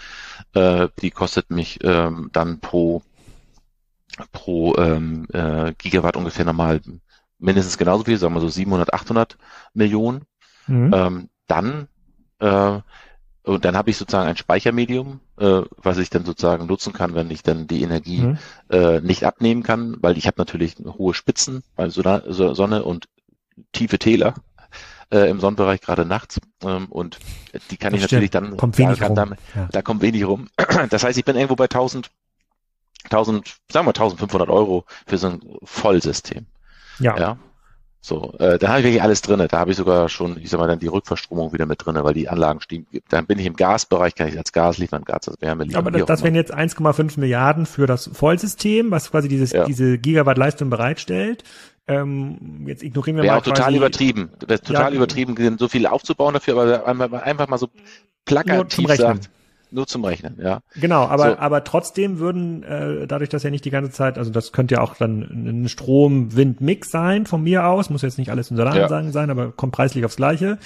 äh, die kostet mich ähm, dann pro pro ähm, äh, Gigawatt ungefähr nochmal mindestens genauso viel, sagen wir so 700, 800 Millionen. Mhm. Ähm, dann äh, und dann habe ich sozusagen ein Speichermedium, äh, was ich dann sozusagen nutzen kann, wenn ich dann die Energie mhm. äh, nicht abnehmen kann, weil ich habe natürlich hohe Spitzen bei Sonne und tiefe Täler äh, im Sonnenbereich gerade nachts ähm, und die kann das ich stimmt. natürlich dann kommt wenig da, rum. Dann, ja. da kommt wenig rum. Das heißt, ich bin irgendwo bei 1000 1000, sagen wir 1500 Euro für so ein Vollsystem. Ja. ja. So, äh, da habe ich wirklich alles drinne. Da habe ich sogar schon, ich sag mal, dann die Rückverstromung wieder mit drinne, weil die Anlagen stehen. Dann bin ich im Gasbereich, kann ich als Gas liefern, Gas als Wärme liefern. Aber das, das wären jetzt 1,5 Milliarden für das Vollsystem, was quasi dieses, ja. diese Gigawatt Leistung bereitstellt. Ähm, jetzt ignorieren wir Wäre mal. auch total übertrieben. Wäre total ja, übertrieben, so viel aufzubauen dafür, aber einfach mal so plakativ sagt nur zum Rechnen, ja. Genau, aber so. aber trotzdem würden äh, dadurch, dass ja nicht die ganze Zeit, also das könnte ja auch dann ein Strom-Wind-Mix sein von mir aus, muss jetzt nicht alles in Solaranlagen ja. sein, aber kommt preislich aufs Gleiche.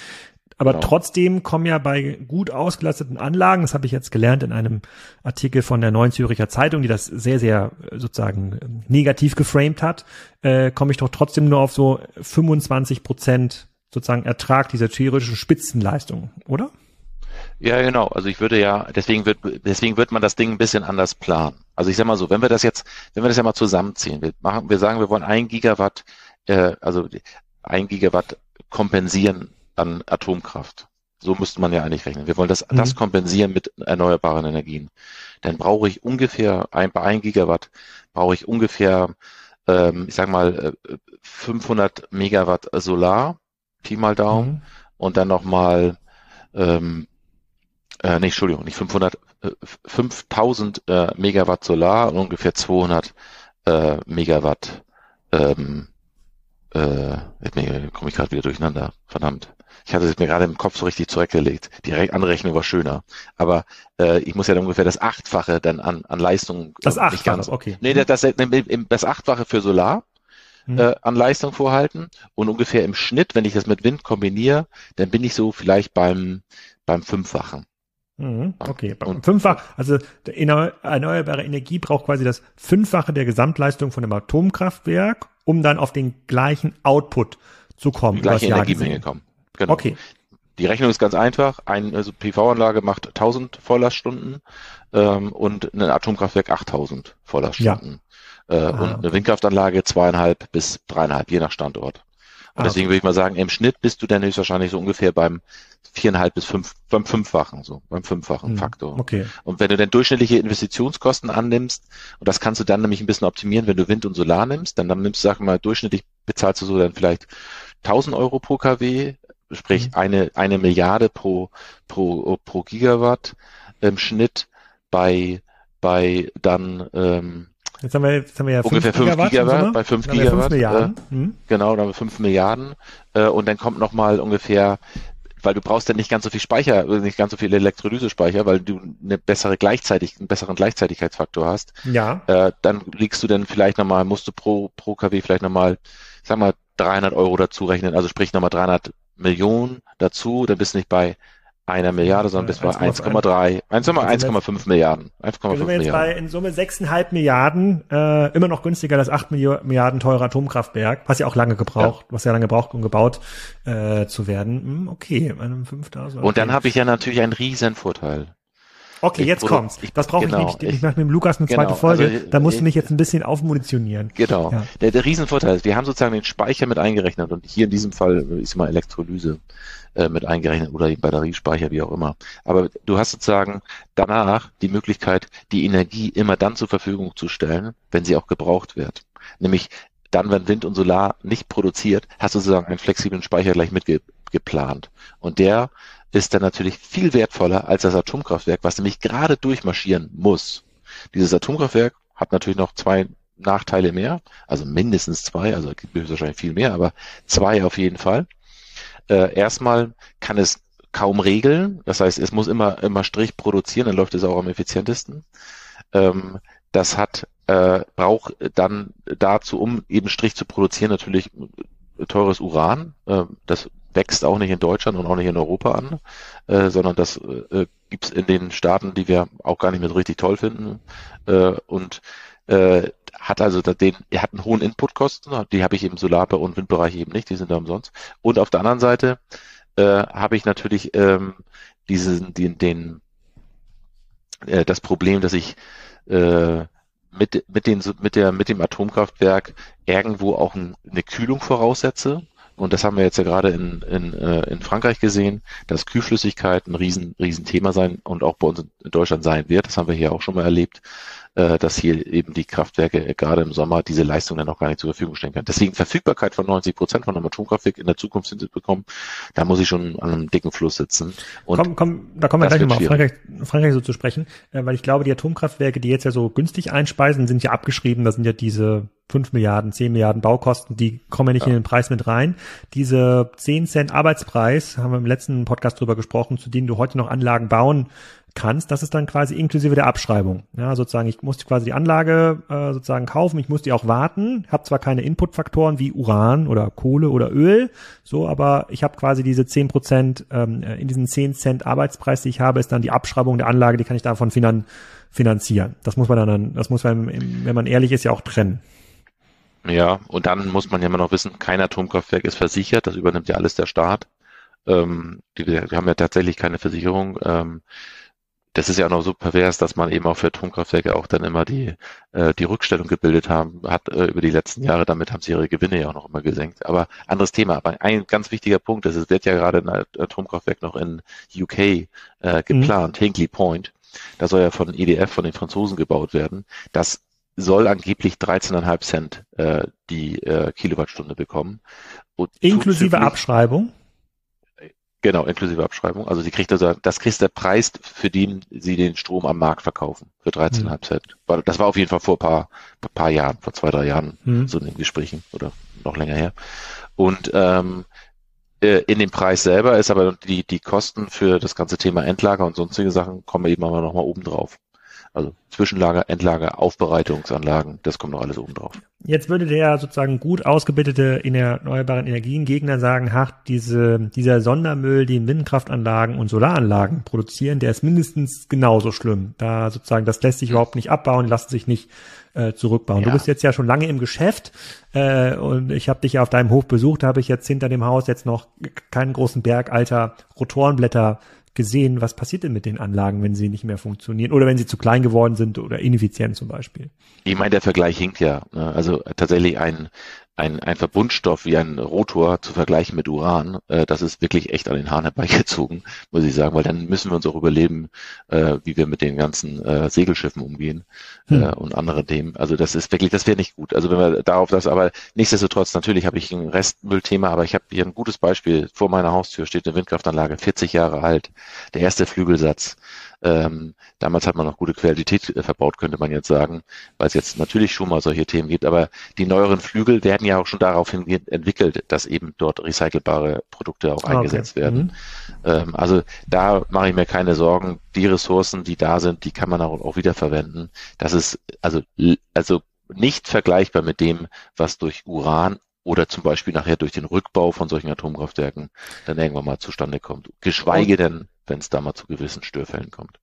Aber genau. trotzdem kommen ja bei gut ausgelasteten Anlagen, das habe ich jetzt gelernt in einem Artikel von der Neuen Züricher Zeitung, die das sehr, sehr äh, sozusagen ähm, negativ geframed hat, äh, komme ich doch trotzdem nur auf so 25 Prozent sozusagen Ertrag dieser theoretischen Spitzenleistung, oder? Ja, genau. Also ich würde ja, deswegen wird, deswegen wird man das Ding ein bisschen anders planen. Also ich sag mal so, wenn wir das jetzt, wenn wir das ja mal zusammenziehen, wir machen, wir sagen, wir wollen ein Gigawatt, äh, also ein Gigawatt kompensieren an Atomkraft. So müsste man ja eigentlich rechnen. Wir wollen das, mhm. das kompensieren mit erneuerbaren Energien. Dann brauche ich ungefähr, ein, bei ein Gigawatt brauche ich ungefähr, ähm, ich sag mal, 500 äh, Megawatt Solar, Pi mal Daumen, mhm. und dann nochmal ähm, äh, nee, Entschuldigung, nicht 500, äh, 5000 äh, Megawatt Solar und ungefähr 200 äh, Megawatt, ähm, äh, komme ich gerade wieder durcheinander, verdammt. Ich hatte es mir gerade im Kopf so richtig zurechtgelegt. Die andere Rechnung war schöner. Aber äh, ich muss ja dann ungefähr das Achtfache dann an, an Leistung. Das Achtfache, ganz, okay. Nee, das, das, das Achtfache für Solar hm. äh, an Leistung vorhalten und ungefähr im Schnitt, wenn ich das mit Wind kombiniere, dann bin ich so vielleicht beim, beim Fünffachen. Mhm, okay, fünffach, also erneuerbare Energie braucht quasi das Fünffache der Gesamtleistung von einem Atomkraftwerk, um dann auf den gleichen Output zu kommen. Die gleiche Energiemenge kommen. Genau. Okay. Die Rechnung ist ganz einfach. Eine also PV-Anlage macht 1000 Volllaststunden ähm, und ein Atomkraftwerk 8000 Volllaststunden. Ja. Äh, ah, und eine Windkraftanlage zweieinhalb bis dreieinhalb, je nach Standort. Und ah, deswegen okay. würde ich mal sagen, im Schnitt bist du dann höchstwahrscheinlich so ungefähr beim viereinhalb bis fünf, beim fünffachen, so, beim fünffachen hm, Faktor. Okay. Und wenn du dann durchschnittliche Investitionskosten annimmst, und das kannst du dann nämlich ein bisschen optimieren, wenn du Wind und Solar nimmst, dann, dann nimmst du, sag mal, durchschnittlich bezahlst du so dann vielleicht 1000 Euro pro kW, sprich mhm. eine, eine Milliarde pro, pro, pro Gigawatt im Schnitt bei, bei dann, ähm, Jetzt haben wir, jetzt haben wir ja ungefähr 5 Gigawatt, Gigawatt bei 5 Gigawatt. 5 Milliarden. Äh, mhm. Genau, dann haben wir 5 Milliarden. Äh, und dann kommt nochmal ungefähr weil du brauchst ja nicht ganz so viel Speicher, nicht ganz so viel Elektrolysespeicher, weil du eine bessere gleichzeitig, einen besseren Gleichzeitigkeitsfaktor hast. Ja. Äh, dann liegst du dann vielleicht nochmal, musst du pro, pro KW vielleicht nochmal, sag mal, 300 Euro dazu rechnen, also sprich nochmal 300 Millionen dazu, dann bist du nicht bei einer Milliarde, sondern bis bei 1,3, 1,5 Milliarden. 1,5 sind wir jetzt bei in Summe 6,5 Milliarden, äh, immer noch günstiger als 8 Milliarden teurer Atomkraftwerk, was ja auch lange gebraucht, ja. was ja lange gebraucht, um gebaut äh, zu werden. Hm, okay, einem 5000. Okay. Und dann habe ich ja natürlich einen riesen Vorteil. Okay, jetzt kommt's. Das brauche genau, ich nicht. Ich mache mit dem Lukas eine zweite genau, Folge. Also, da musst du mich jetzt ein bisschen aufmunitionieren. Genau. Ja. Der, der Riesenvorteil ist, wir haben sozusagen den Speicher mit eingerechnet und hier in diesem Fall ist immer Elektrolyse äh, mit eingerechnet oder Batteriespeicher, wie auch immer. Aber du hast sozusagen danach die Möglichkeit, die Energie immer dann zur Verfügung zu stellen, wenn sie auch gebraucht wird. Nämlich dann, wenn Wind und Solar nicht produziert, hast du sozusagen einen flexiblen Speicher gleich mitgeplant. Und der ist dann natürlich viel wertvoller als das Atomkraftwerk, was nämlich gerade durchmarschieren muss. Dieses Atomkraftwerk hat natürlich noch zwei Nachteile mehr, also mindestens zwei, also gibt es wahrscheinlich viel mehr, aber zwei auf jeden Fall. Äh, erstmal kann es kaum regeln, das heißt, es muss immer immer Strich produzieren, dann läuft es auch am effizientesten. Ähm, das hat äh, braucht dann dazu, um eben Strich zu produzieren, natürlich teures Uran. Äh, das wächst auch nicht in Deutschland und auch nicht in Europa an, äh, sondern das äh, gibt es in den Staaten, die wir auch gar nicht mehr richtig toll finden. Äh, und äh, hat also den, er hat einen hohen Inputkosten, die habe ich im Solar- und Windbereich eben nicht, die sind da umsonst. Und auf der anderen Seite äh, habe ich natürlich ähm, diesen, den, den äh, das Problem, dass ich äh, mit, mit, den, mit, der, mit dem Atomkraftwerk irgendwo auch ein, eine Kühlung voraussetze. Und das haben wir jetzt ja gerade in, in, äh, in Frankreich gesehen, dass Kühlflüssigkeit ein riesen, riesen sein und auch bei uns in Deutschland sein wird. Das haben wir hier auch schon mal erlebt äh, dass hier eben die Kraftwerke äh, gerade im Sommer diese Leistung dann auch gar nicht zur Verfügung stellen können. Deswegen Verfügbarkeit von 90 Prozent von einem Atomkraftwerk in der Zukunft hinzubekommen, da muss ich schon an einem dicken Fluss sitzen. Und komm, komm, da kommen wir gleich nochmal auf Frankreich, Frankreich so zu sprechen, äh, weil ich glaube, die Atomkraftwerke, die jetzt ja so günstig einspeisen, sind ja abgeschrieben, da sind ja diese 5 Milliarden, 10 Milliarden Baukosten, die kommen ja nicht ja. in den Preis mit rein. Diese 10 Cent Arbeitspreis, haben wir im letzten Podcast drüber gesprochen, zu denen du heute noch Anlagen bauen kannst, das ist dann quasi inklusive der Abschreibung. Ja, sozusagen, ich muss quasi die Anlage äh, sozusagen kaufen, ich muss die auch warten, habe zwar keine Inputfaktoren wie Uran oder Kohle oder Öl, so, aber ich habe quasi diese zehn Prozent, ähm, in diesen zehn Cent Arbeitspreis, die ich habe, ist dann die Abschreibung der Anlage, die kann ich davon finan finanzieren. Das muss man dann, das muss man, wenn man ehrlich ist, ja auch trennen. Ja, und dann muss man ja immer noch wissen, kein Atomkraftwerk ist versichert, das übernimmt ja alles der Staat. Ähm, die, die haben ja tatsächlich keine Versicherung. Ähm, das ist ja auch noch so pervers, dass man eben auch für Atomkraftwerke auch dann immer die, äh, die Rückstellung gebildet haben, hat äh, über die letzten Jahre, damit haben sie ihre Gewinne ja auch noch immer gesenkt. Aber anderes Thema. Aber ein ganz wichtiger Punkt ist, es wird ja gerade ein Atomkraftwerk noch in UK äh, geplant, mhm. Hinkley Point. Da soll ja von EDF, von den Franzosen gebaut werden. Das soll angeblich 13,5 Cent äh, die äh, Kilowattstunde bekommen. Und Inklusive Abschreibung? Genau, inklusive Abschreibung. Also sie kriegt also, das kriegt der Preis, für den sie den Strom am Markt verkaufen, für 13,5 mhm. Cent. Das war auf jeden Fall vor ein paar, paar Jahren, vor zwei, drei Jahren, mhm. so in den Gesprächen oder noch länger her. Und ähm, äh, in dem Preis selber ist aber die, die Kosten für das ganze Thema Endlager und sonstige Sachen kommen eben aber nochmal oben drauf. Also Zwischenlager, Endlager, Aufbereitungsanlagen, das kommt noch alles oben drauf. Jetzt würde der sozusagen gut ausgebildete in erneuerbaren Energien-Gegner sagen, ach, diese, dieser Sondermüll, den Windkraftanlagen und Solaranlagen produzieren, der ist mindestens genauso schlimm. Da sozusagen, das lässt sich überhaupt nicht abbauen, lässt sich nicht äh, zurückbauen. Ja. Du bist jetzt ja schon lange im Geschäft äh, und ich habe dich ja auf deinem Hof besucht, da habe ich jetzt hinter dem Haus jetzt noch keinen großen Berg alter Rotorenblätter gesehen, was passiert denn mit den Anlagen, wenn sie nicht mehr funktionieren oder wenn sie zu klein geworden sind oder ineffizient zum Beispiel? Ich meine, der Vergleich hinkt ja. Ne? Also tatsächlich ein, ein, ein Verbundstoff wie ein Rotor zu vergleichen mit Uran, äh, das ist wirklich echt an den Haaren herbeigezogen, muss ich sagen, weil dann müssen wir uns auch überleben, äh, wie wir mit den ganzen äh, Segelschiffen umgehen äh, hm. und andere Themen. Also das ist wirklich, das wäre nicht gut. Also wenn wir darauf das, aber nichtsdestotrotz, natürlich habe ich ein Restmüllthema, aber ich habe hier ein gutes Beispiel. Vor meiner Haustür steht eine Windkraftanlage, 40 Jahre alt, der erste Flügelsatz. Ähm, damals hat man noch gute Qualität äh, verbaut, könnte man jetzt sagen, weil es jetzt natürlich schon mal solche Themen gibt. Aber die neueren Flügel werden ja auch schon daraufhin entwickelt, dass eben dort recycelbare Produkte auch eingesetzt okay. werden. Mhm. Ähm, also da mache ich mir keine Sorgen. Die Ressourcen, die da sind, die kann man auch, auch wiederverwenden. Das ist also, also nicht vergleichbar mit dem, was durch Uran oder zum Beispiel nachher durch den Rückbau von solchen Atomkraftwerken dann irgendwann mal zustande kommt. Geschweige denn, wenn es da mal zu gewissen Störfällen kommt.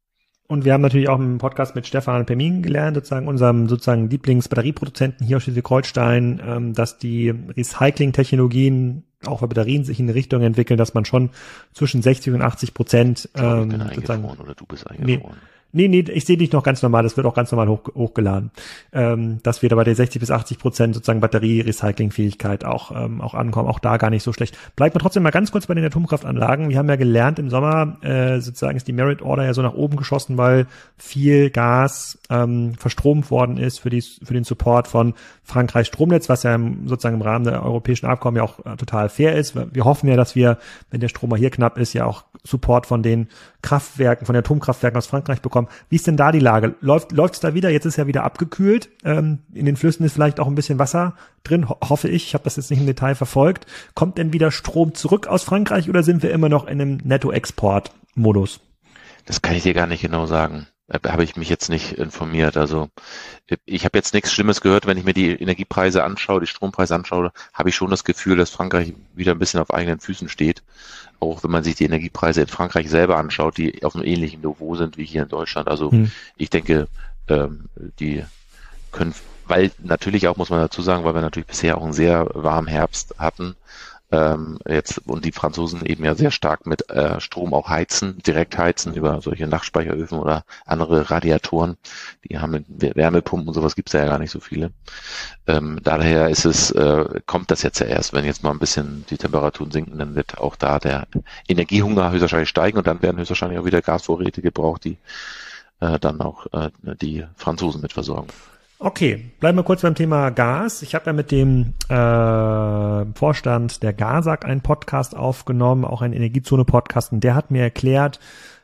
Und wir haben natürlich auch im Podcast mit Stefan Permin gelernt, sozusagen unserem sozusagen Lieblingsbatterieproduzenten hier aus Schleswig-Holstein, ähm, dass die Recycling-Technologien auch bei Batterien sich in eine Richtung entwickeln, dass man schon zwischen 60 und 80 Prozent ähm, sozusagen, oder du bist eingefroren. Nee, Nee, nee, ich sehe dich noch ganz normal, das wird auch ganz normal hoch, hochgeladen. Ähm, das wird aber der 60 bis 80 Prozent sozusagen Batterie-Recycling-Fähigkeit auch, ähm, auch ankommen, auch da gar nicht so schlecht. Bleibt mal trotzdem mal ganz kurz bei den Atomkraftanlagen. Wir haben ja gelernt, im Sommer äh, sozusagen ist die Merit Order ja so nach oben geschossen, weil viel Gas ähm, verstromt worden ist für, die, für den Support von Frankreichs Stromnetz, was ja im, sozusagen im Rahmen der europäischen Abkommen ja auch äh, total fair ist. Wir hoffen ja, dass wir, wenn der Strom mal hier knapp ist, ja auch Support von den Kraftwerken, von den Atomkraftwerken aus Frankreich bekommen. Wie ist denn da die Lage? Läuft läuft es da wieder? Jetzt ist ja wieder abgekühlt. Ähm, in den Flüssen ist vielleicht auch ein bisschen Wasser drin, ho hoffe ich. Ich habe das jetzt nicht im Detail verfolgt. Kommt denn wieder Strom zurück aus Frankreich oder sind wir immer noch in einem Netto-Export-Modus? Das kann ich dir gar nicht genau sagen. Habe ich mich jetzt nicht informiert. Also ich habe jetzt nichts Schlimmes gehört, wenn ich mir die Energiepreise anschaue, die Strompreise anschaue, habe ich schon das Gefühl, dass Frankreich wieder ein bisschen auf eigenen Füßen steht auch wenn man sich die Energiepreise in Frankreich selber anschaut, die auf einem ähnlichen Niveau sind wie hier in Deutschland. Also hm. ich denke, ähm, die können, weil natürlich auch, muss man dazu sagen, weil wir natürlich bisher auch einen sehr warmen Herbst hatten, ähm, jetzt und die Franzosen eben ja sehr stark mit äh, Strom auch heizen, direkt heizen über solche Nachtspeicheröfen oder andere Radiatoren. Die haben Wärmepumpen und sowas gibt's ja gar nicht so viele. Ähm, daher ist es, äh, kommt das jetzt ja erst, wenn jetzt mal ein bisschen die Temperaturen sinken, dann wird auch da der Energiehunger höchstwahrscheinlich steigen und dann werden höchstwahrscheinlich auch wieder Gasvorräte gebraucht, die äh, dann auch äh, die Franzosen mit versorgen. Okay, bleiben wir kurz beim Thema Gas. Ich habe ja mit dem äh, Vorstand der GASAG einen Podcast aufgenommen, auch einen Energiezone-Podcast, und der hat mir erklärt,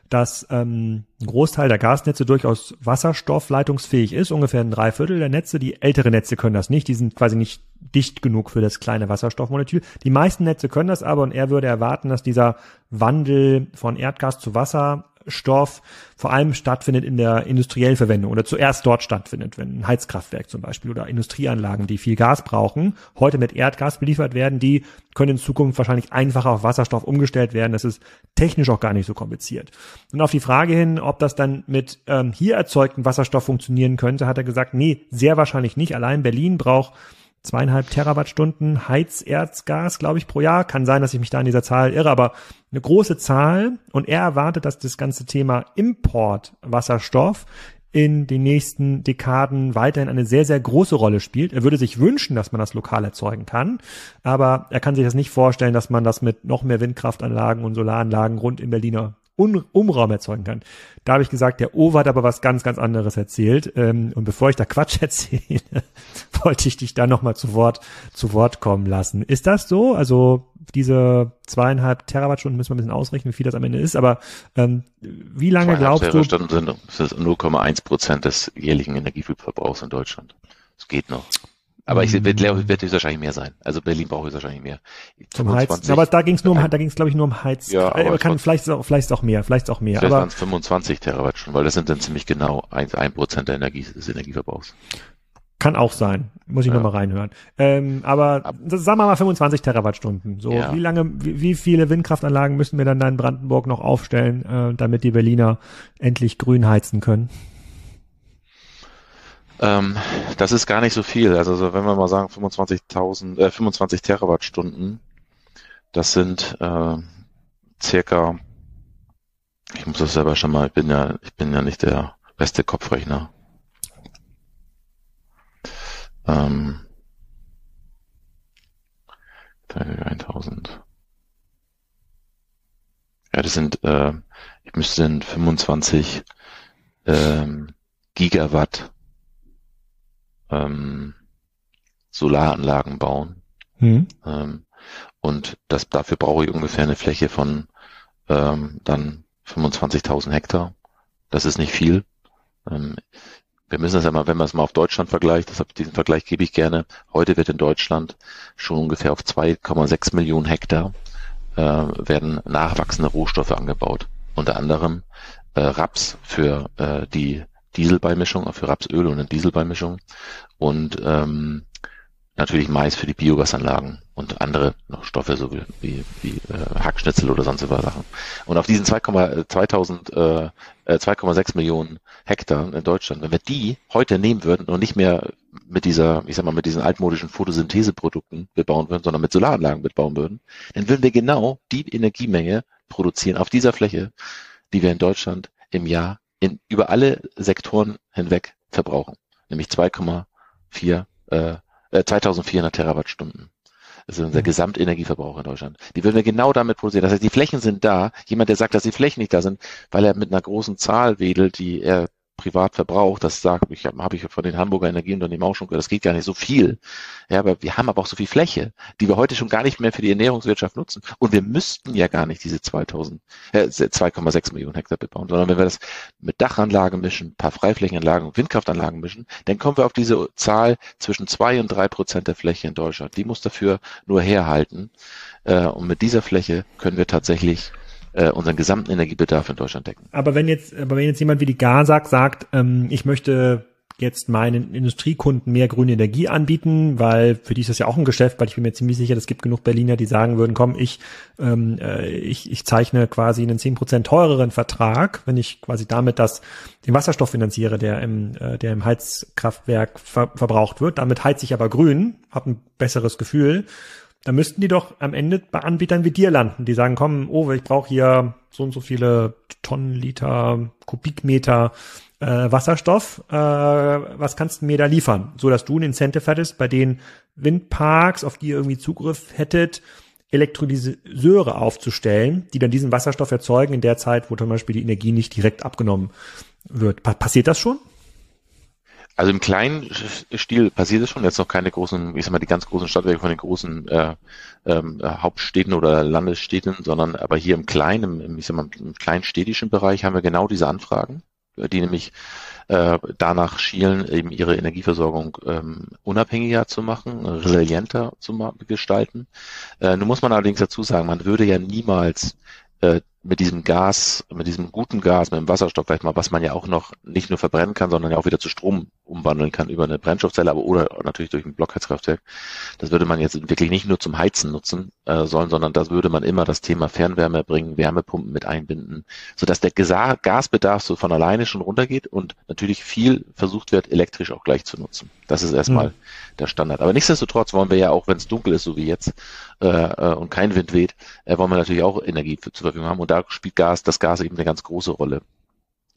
dass ähm, ein Großteil der Gasnetze durchaus wasserstoffleitungsfähig ist. Ungefähr ein Dreiviertel der Netze. Die ältere Netze können das nicht. Die sind quasi nicht dicht genug für das kleine Wasserstoffmolekül. Die meisten Netze können das aber und er würde erwarten, dass dieser Wandel von Erdgas zu Wasser Stoff vor allem stattfindet in der industriellen Verwendung oder zuerst dort stattfindet, wenn ein Heizkraftwerk zum Beispiel oder Industrieanlagen, die viel Gas brauchen, heute mit Erdgas beliefert werden, die können in Zukunft wahrscheinlich einfacher auf Wasserstoff umgestellt werden. Das ist technisch auch gar nicht so kompliziert. Und auf die Frage hin, ob das dann mit ähm, hier erzeugten Wasserstoff funktionieren könnte, hat er gesagt, nee, sehr wahrscheinlich nicht. Allein Berlin braucht zweieinhalb Terawattstunden Heizerzgas, glaube ich, pro Jahr. Kann sein, dass ich mich da in dieser Zahl irre, aber eine große Zahl. Und er erwartet, dass das ganze Thema Import Wasserstoff in den nächsten Dekaden weiterhin eine sehr, sehr große Rolle spielt. Er würde sich wünschen, dass man das lokal erzeugen kann, aber er kann sich das nicht vorstellen, dass man das mit noch mehr Windkraftanlagen und Solaranlagen rund im Berliner Un Umraum erzeugen kann. Da habe ich gesagt, der Owe hat aber was ganz, ganz anderes erzählt. Ähm, und bevor ich da Quatsch erzähle, wollte ich dich da nochmal zu Wort, zu Wort kommen lassen. Ist das so? Also diese zweieinhalb Terawattstunden müssen wir ein bisschen ausrechnen, wie viel das am Ende ist, aber ähm, wie lange glaubst du? Sind, sind 0,1 Prozent des jährlichen Energieverbrauchs in Deutschland. Es geht noch. Aber ich wird, wird, wird wahrscheinlich mehr sein. Also Berlin braucht wahrscheinlich mehr. Zum Heizen. Aber da ging es nur um, da ging es glaube ich nur um Heiz. Ja, aber äh, kann, vielleicht ist auch, vielleicht auch mehr, vielleicht auch mehr. Vielleicht aber 25 Terawattstunden, weil das sind dann ziemlich genau ein, ein Prozent der Energie, des Energieverbrauchs. Kann auch sein. Muss ich ja. nochmal reinhören. Ähm, aber Ab, sagen wir mal 25 Terawattstunden. So, ja. wie lange, wie, wie, viele Windkraftanlagen müssen wir dann da in Brandenburg noch aufstellen, äh, damit die Berliner endlich grün heizen können? Ähm, das ist gar nicht so viel. Also so, wenn wir mal sagen 25.000, äh, 25 Terawattstunden, das sind äh, circa, ich muss das selber schon mal, ich bin ja, ich bin ja nicht der beste Kopfrechner. Ähm, 1000. Ja, das sind, äh, ich müsste 25 ähm, Gigawatt ähm, Solaranlagen bauen. Mhm. Ähm, und das, dafür brauche ich ungefähr eine Fläche von ähm, dann 25.000 Hektar. Das ist nicht viel. Ähm, wir müssen das ja mal, wenn man es mal auf Deutschland vergleicht, das, diesen Vergleich gebe ich gerne. Heute wird in Deutschland schon ungefähr auf 2,6 Millionen Hektar äh, werden nachwachsende Rohstoffe angebaut. Unter anderem äh, Raps für äh, die Dieselbeimischung, für Rapsöl und eine Dieselbeimischung und ähm, natürlich Mais für die Biogasanlagen und andere noch Stoffe, so wie, wie, wie äh, Hackschnitzel oder sonst was Sachen. Und auf diesen 2,2000 äh, 2,6 äh, Millionen Hektar in Deutschland, wenn wir die heute nehmen würden und nicht mehr mit dieser, ich sag mal, mit diesen altmodischen Photosyntheseprodukten bebauen würden, sondern mit Solaranlagen bebauen würden, dann würden wir genau die Energiemenge produzieren auf dieser Fläche, die wir in Deutschland im Jahr in, über alle Sektoren hinweg verbrauchen, nämlich 2,4 äh, 2400 Terawattstunden. Das ist unser mhm. Gesamtenergieverbrauch in Deutschland. Die würden wir genau damit produzieren. Das heißt, die Flächen sind da. Jemand, der sagt, dass die Flächen nicht da sind, weil er mit einer großen Zahl wedelt, die er privat verbraucht, das sagt, ich habe hab ich von den Hamburger Energieunternehmen auch schon gehört, das geht gar nicht so viel. Ja, aber wir haben aber auch so viel Fläche, die wir heute schon gar nicht mehr für die Ernährungswirtschaft nutzen. Und wir müssten ja gar nicht diese 2000, äh, 2,6 Millionen Hektar bebauen, sondern wenn wir das mit Dachanlagen mischen, paar Freiflächenanlagen Windkraftanlagen mischen, dann kommen wir auf diese Zahl zwischen zwei und drei Prozent der Fläche in Deutschland. Die muss dafür nur herhalten. Äh, und mit dieser Fläche können wir tatsächlich äh, unseren gesamten Energiebedarf in Deutschland decken. Aber wenn jetzt, aber wenn jetzt jemand wie die Gasak sagt, ähm, ich möchte jetzt meinen Industriekunden mehr grüne Energie anbieten, weil für die ist das ja auch ein Geschäft, weil ich bin mir ziemlich sicher, es gibt genug Berliner, die sagen würden, komm, ich, ähm, äh, ich, ich zeichne quasi einen zehn Prozent teureren Vertrag, wenn ich quasi damit das, den Wasserstoff finanziere, der im, äh, der im Heizkraftwerk ver verbraucht wird. Damit heiz ich aber grün, habe ein besseres Gefühl da müssten die doch am Ende bei Anbietern wie dir landen, die sagen, komm, oh, ich brauche hier so und so viele Tonnen, Liter, Kubikmeter äh, Wasserstoff, äh, was kannst du mir da liefern? So dass du ein Incentive hättest, bei den Windparks, auf die ihr irgendwie Zugriff hättet, Elektrolyseure aufzustellen, die dann diesen Wasserstoff erzeugen in der Zeit, wo zum Beispiel die Energie nicht direkt abgenommen wird. Pa passiert das schon? Also im kleinen Stil passiert es schon, jetzt noch keine großen, ich sag mal, die ganz großen Stadtwerke von den großen äh, ähm, Hauptstädten oder Landesstädten, sondern aber hier im kleinen, im, ich sag mal, im kleinen städtischen Bereich haben wir genau diese Anfragen, die nämlich äh, danach schielen, eben ihre Energieversorgung ähm, unabhängiger zu machen, resilienter zu gestalten. Äh, nun muss man allerdings dazu sagen, man würde ja niemals äh, mit diesem Gas, mit diesem guten Gas, mit dem Wasserstoff vielleicht mal, was man ja auch noch nicht nur verbrennen kann, sondern ja auch wieder zu Strom umwandeln kann über eine Brennstoffzelle, aber oder natürlich durch ein Blockheizkraftwerk. Das würde man jetzt wirklich nicht nur zum Heizen nutzen äh, sollen, sondern da würde man immer das Thema Fernwärme bringen, Wärmepumpen mit einbinden, sodass der Gasbedarf so von alleine schon runtergeht und natürlich viel versucht wird, elektrisch auch gleich zu nutzen. Das ist erstmal mhm. der Standard. Aber nichtsdestotrotz wollen wir ja auch, wenn es dunkel ist, so wie jetzt, äh, äh, und kein Wind weht, äh, wollen wir natürlich auch Energie für, zur Verfügung haben. Und da spielt Gas, das Gas eben eine ganz große Rolle.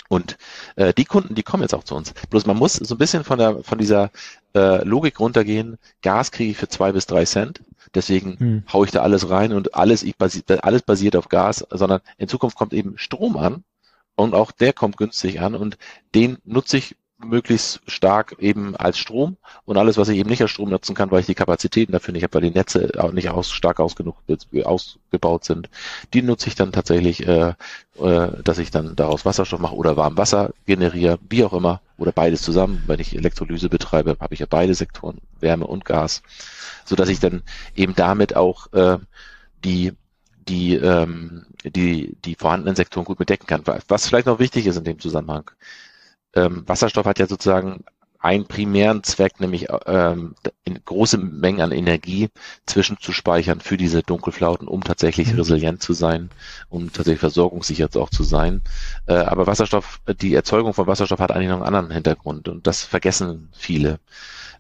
Und äh, die Kunden, die kommen jetzt auch zu uns. Bloß man muss so ein bisschen von der von dieser äh, Logik runtergehen. Gas kriege ich für zwei bis drei Cent. Deswegen hm. haue ich da alles rein und alles, ich basi alles basiert auf Gas, sondern in Zukunft kommt eben Strom an und auch der kommt günstig an und den nutze ich möglichst stark eben als Strom und alles, was ich eben nicht als Strom nutzen kann, weil ich die Kapazitäten dafür nicht habe, weil die Netze auch nicht aus, stark aus genug ausgebaut sind, die nutze ich dann tatsächlich, äh, äh, dass ich dann daraus Wasserstoff mache oder warm Wasser generiere, wie auch immer, oder beides zusammen. Wenn ich Elektrolyse betreibe, habe ich ja beide Sektoren, Wärme und Gas, so dass ich dann eben damit auch äh, die die, ähm, die, die vorhandenen Sektoren gut bedecken kann. Was vielleicht noch wichtig ist in dem Zusammenhang, ähm, Wasserstoff hat ja sozusagen einen primären Zweck, nämlich ähm, in große Mengen an Energie zwischenzuspeichern für diese Dunkelflauten, um tatsächlich mhm. resilient zu sein, um tatsächlich versorgungssicher auch zu sein. Äh, aber Wasserstoff, die Erzeugung von Wasserstoff hat eigentlich noch einen anderen Hintergrund und das vergessen viele.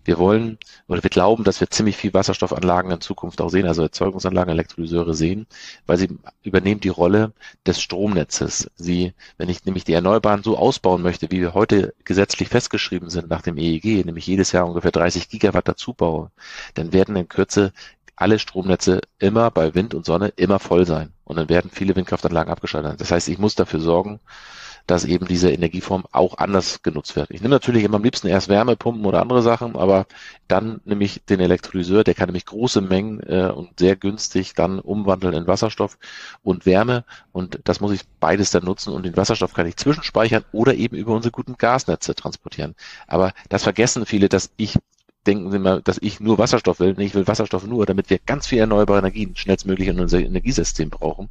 Wir wollen oder wir glauben, dass wir ziemlich viel Wasserstoffanlagen in Zukunft auch sehen, also Erzeugungsanlagen, Elektrolyseure sehen, weil sie übernehmen die Rolle des Stromnetzes. Sie, wenn ich nämlich die Erneuerbaren so ausbauen möchte, wie wir heute gesetzlich festgeschrieben sind nach dem EEG, nämlich jedes Jahr ungefähr 30 Gigawatt dazu baue, dann werden in Kürze alle Stromnetze immer bei Wind und Sonne immer voll sein. Und dann werden viele Windkraftanlagen abgeschaltet. Das heißt, ich muss dafür sorgen, dass eben diese Energieform auch anders genutzt wird. Ich nehme natürlich immer am liebsten erst Wärmepumpen oder andere Sachen, aber dann nehme ich den Elektrolyseur, der kann nämlich große Mengen äh, und sehr günstig dann umwandeln in Wasserstoff und Wärme und das muss ich beides dann nutzen und den Wasserstoff kann ich zwischenspeichern oder eben über unsere guten Gasnetze transportieren. Aber das vergessen viele, dass ich denken Sie mal, dass ich nur Wasserstoff will. Nee, ich will Wasserstoff nur, damit wir ganz viel erneuerbare Energien schnellstmöglich in unser Energiesystem brauchen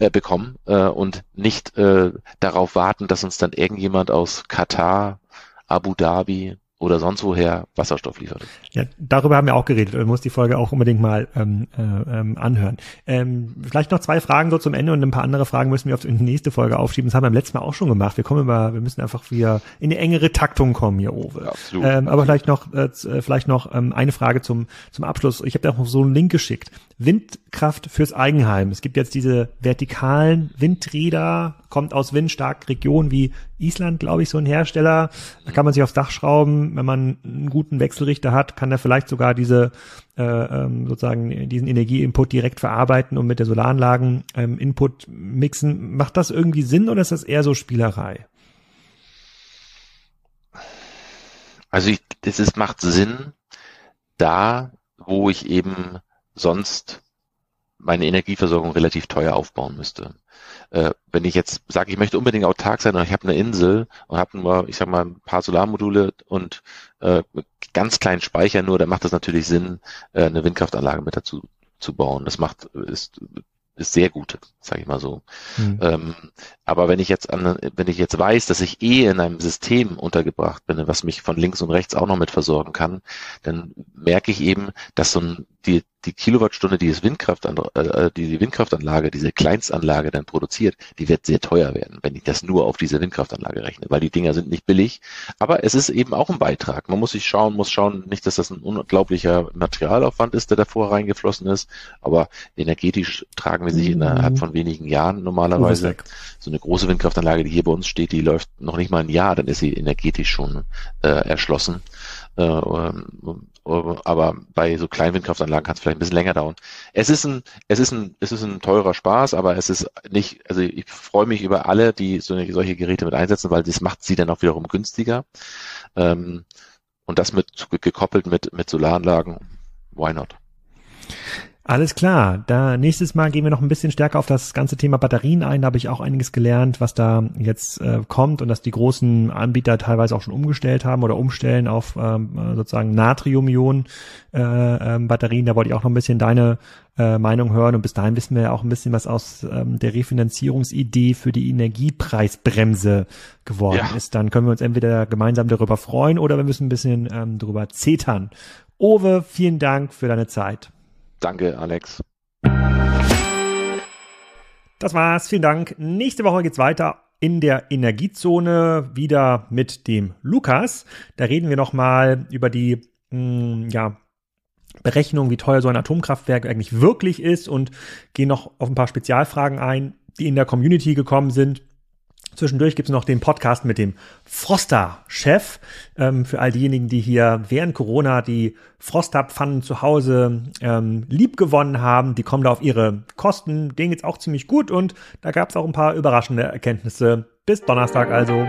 äh, bekommen äh, und nicht äh, darauf warten, dass uns dann irgendjemand aus Katar, Abu Dhabi oder sonst woher Wasserstoff liefert. Ja, darüber haben wir auch geredet. Man muss die Folge auch unbedingt mal ähm, äh, ähm, anhören. Ähm, vielleicht noch zwei Fragen so zum Ende und ein paar andere Fragen müssen wir auf die nächste Folge aufschieben. Das haben wir beim letzten Mal auch schon gemacht. Wir kommen immer, wir müssen einfach wieder in eine engere Taktung kommen hier, Owe. Ja, absolut, ähm, aber vielleicht noch, äh, äh, vielleicht noch ähm, eine Frage zum zum Abschluss. Ich habe dir auch noch so einen Link geschickt. Windkraft fürs Eigenheim. Es gibt jetzt diese vertikalen Windräder, kommt aus windstarken Regionen wie Island, glaube ich, so ein Hersteller. Da kann man sich aufs Dach schrauben. Wenn man einen guten Wechselrichter hat, kann er vielleicht sogar diese äh, ähm, sozusagen diesen Energieinput direkt verarbeiten und mit der Solaranlagen ähm, Input mixen. Macht das irgendwie Sinn oder ist das eher so Spielerei? Also ich, das ist, macht Sinn, da, wo ich eben sonst meine Energieversorgung relativ teuer aufbauen müsste. Äh, wenn ich jetzt sage, ich möchte unbedingt autark sein und ich habe eine Insel und habe nur, ich sag mal, ein paar Solarmodule und äh, ganz kleinen Speicher nur, dann macht das natürlich Sinn, äh, eine Windkraftanlage mit dazu zu bauen. Das macht ist ist sehr gut, sage ich mal so. Mhm. Ähm, aber wenn ich jetzt an, wenn ich jetzt weiß, dass ich eh in einem System untergebracht bin, was mich von links und rechts auch noch mit versorgen kann, dann merke ich eben, dass so ein, die, die Kilowattstunde, die, das Windkraft, äh, die, die Windkraftanlage, diese Kleinstanlage dann produziert, die wird sehr teuer werden, wenn ich das nur auf diese Windkraftanlage rechne, weil die Dinger sind nicht billig. Aber es ist eben auch ein Beitrag. Man muss sich schauen, muss schauen, nicht, dass das ein unglaublicher Materialaufwand ist, der davor reingeflossen ist, aber energetisch tragen wir sich mhm. innerhalb von wenigen Jahren normalerweise. So eine große Windkraftanlage, die hier bei uns steht, die läuft noch nicht mal ein Jahr, dann ist sie energetisch schon äh, erschlossen. Äh, ähm, aber bei so kleinen Windkraftanlagen kann es vielleicht ein bisschen länger dauern. Es ist ein, es ist ein, es ist ein teurer Spaß, aber es ist nicht, also ich freue mich über alle, die so eine, solche Geräte mit einsetzen, weil das macht sie dann auch wiederum günstiger. Ähm, und das mit gekoppelt mit, mit Solaranlagen, why not? Alles klar. Da nächstes Mal gehen wir noch ein bisschen stärker auf das ganze Thema Batterien ein. Da habe ich auch einiges gelernt, was da jetzt äh, kommt und dass die großen Anbieter teilweise auch schon umgestellt haben oder umstellen auf ähm, sozusagen Natrium-Ionen äh, ähm, Batterien. Da wollte ich auch noch ein bisschen deine äh, Meinung hören. Und bis dahin wissen wir ja auch ein bisschen was aus ähm, der Refinanzierungsidee für die Energiepreisbremse geworden ja. ist. Dann können wir uns entweder gemeinsam darüber freuen oder wir müssen ein bisschen ähm, darüber zetern. Owe, vielen Dank für deine Zeit. Danke, Alex. Das war's. Vielen Dank. Nächste Woche geht's weiter in der Energiezone wieder mit dem Lukas. Da reden wir nochmal über die mh, hm, ja, Berechnung, wie teuer so ein Atomkraftwerk eigentlich wirklich ist und gehen noch auf ein paar Spezialfragen ein, die in der Community gekommen sind. Zwischendurch gibt es noch den Podcast mit dem Froster-Chef. Ähm, für all diejenigen, die hier während Corona die Froster-Pfannen zu Hause ähm, lieb gewonnen haben, die kommen da auf ihre Kosten. Denen geht's auch ziemlich gut und da gab es auch ein paar überraschende Erkenntnisse. Bis Donnerstag also.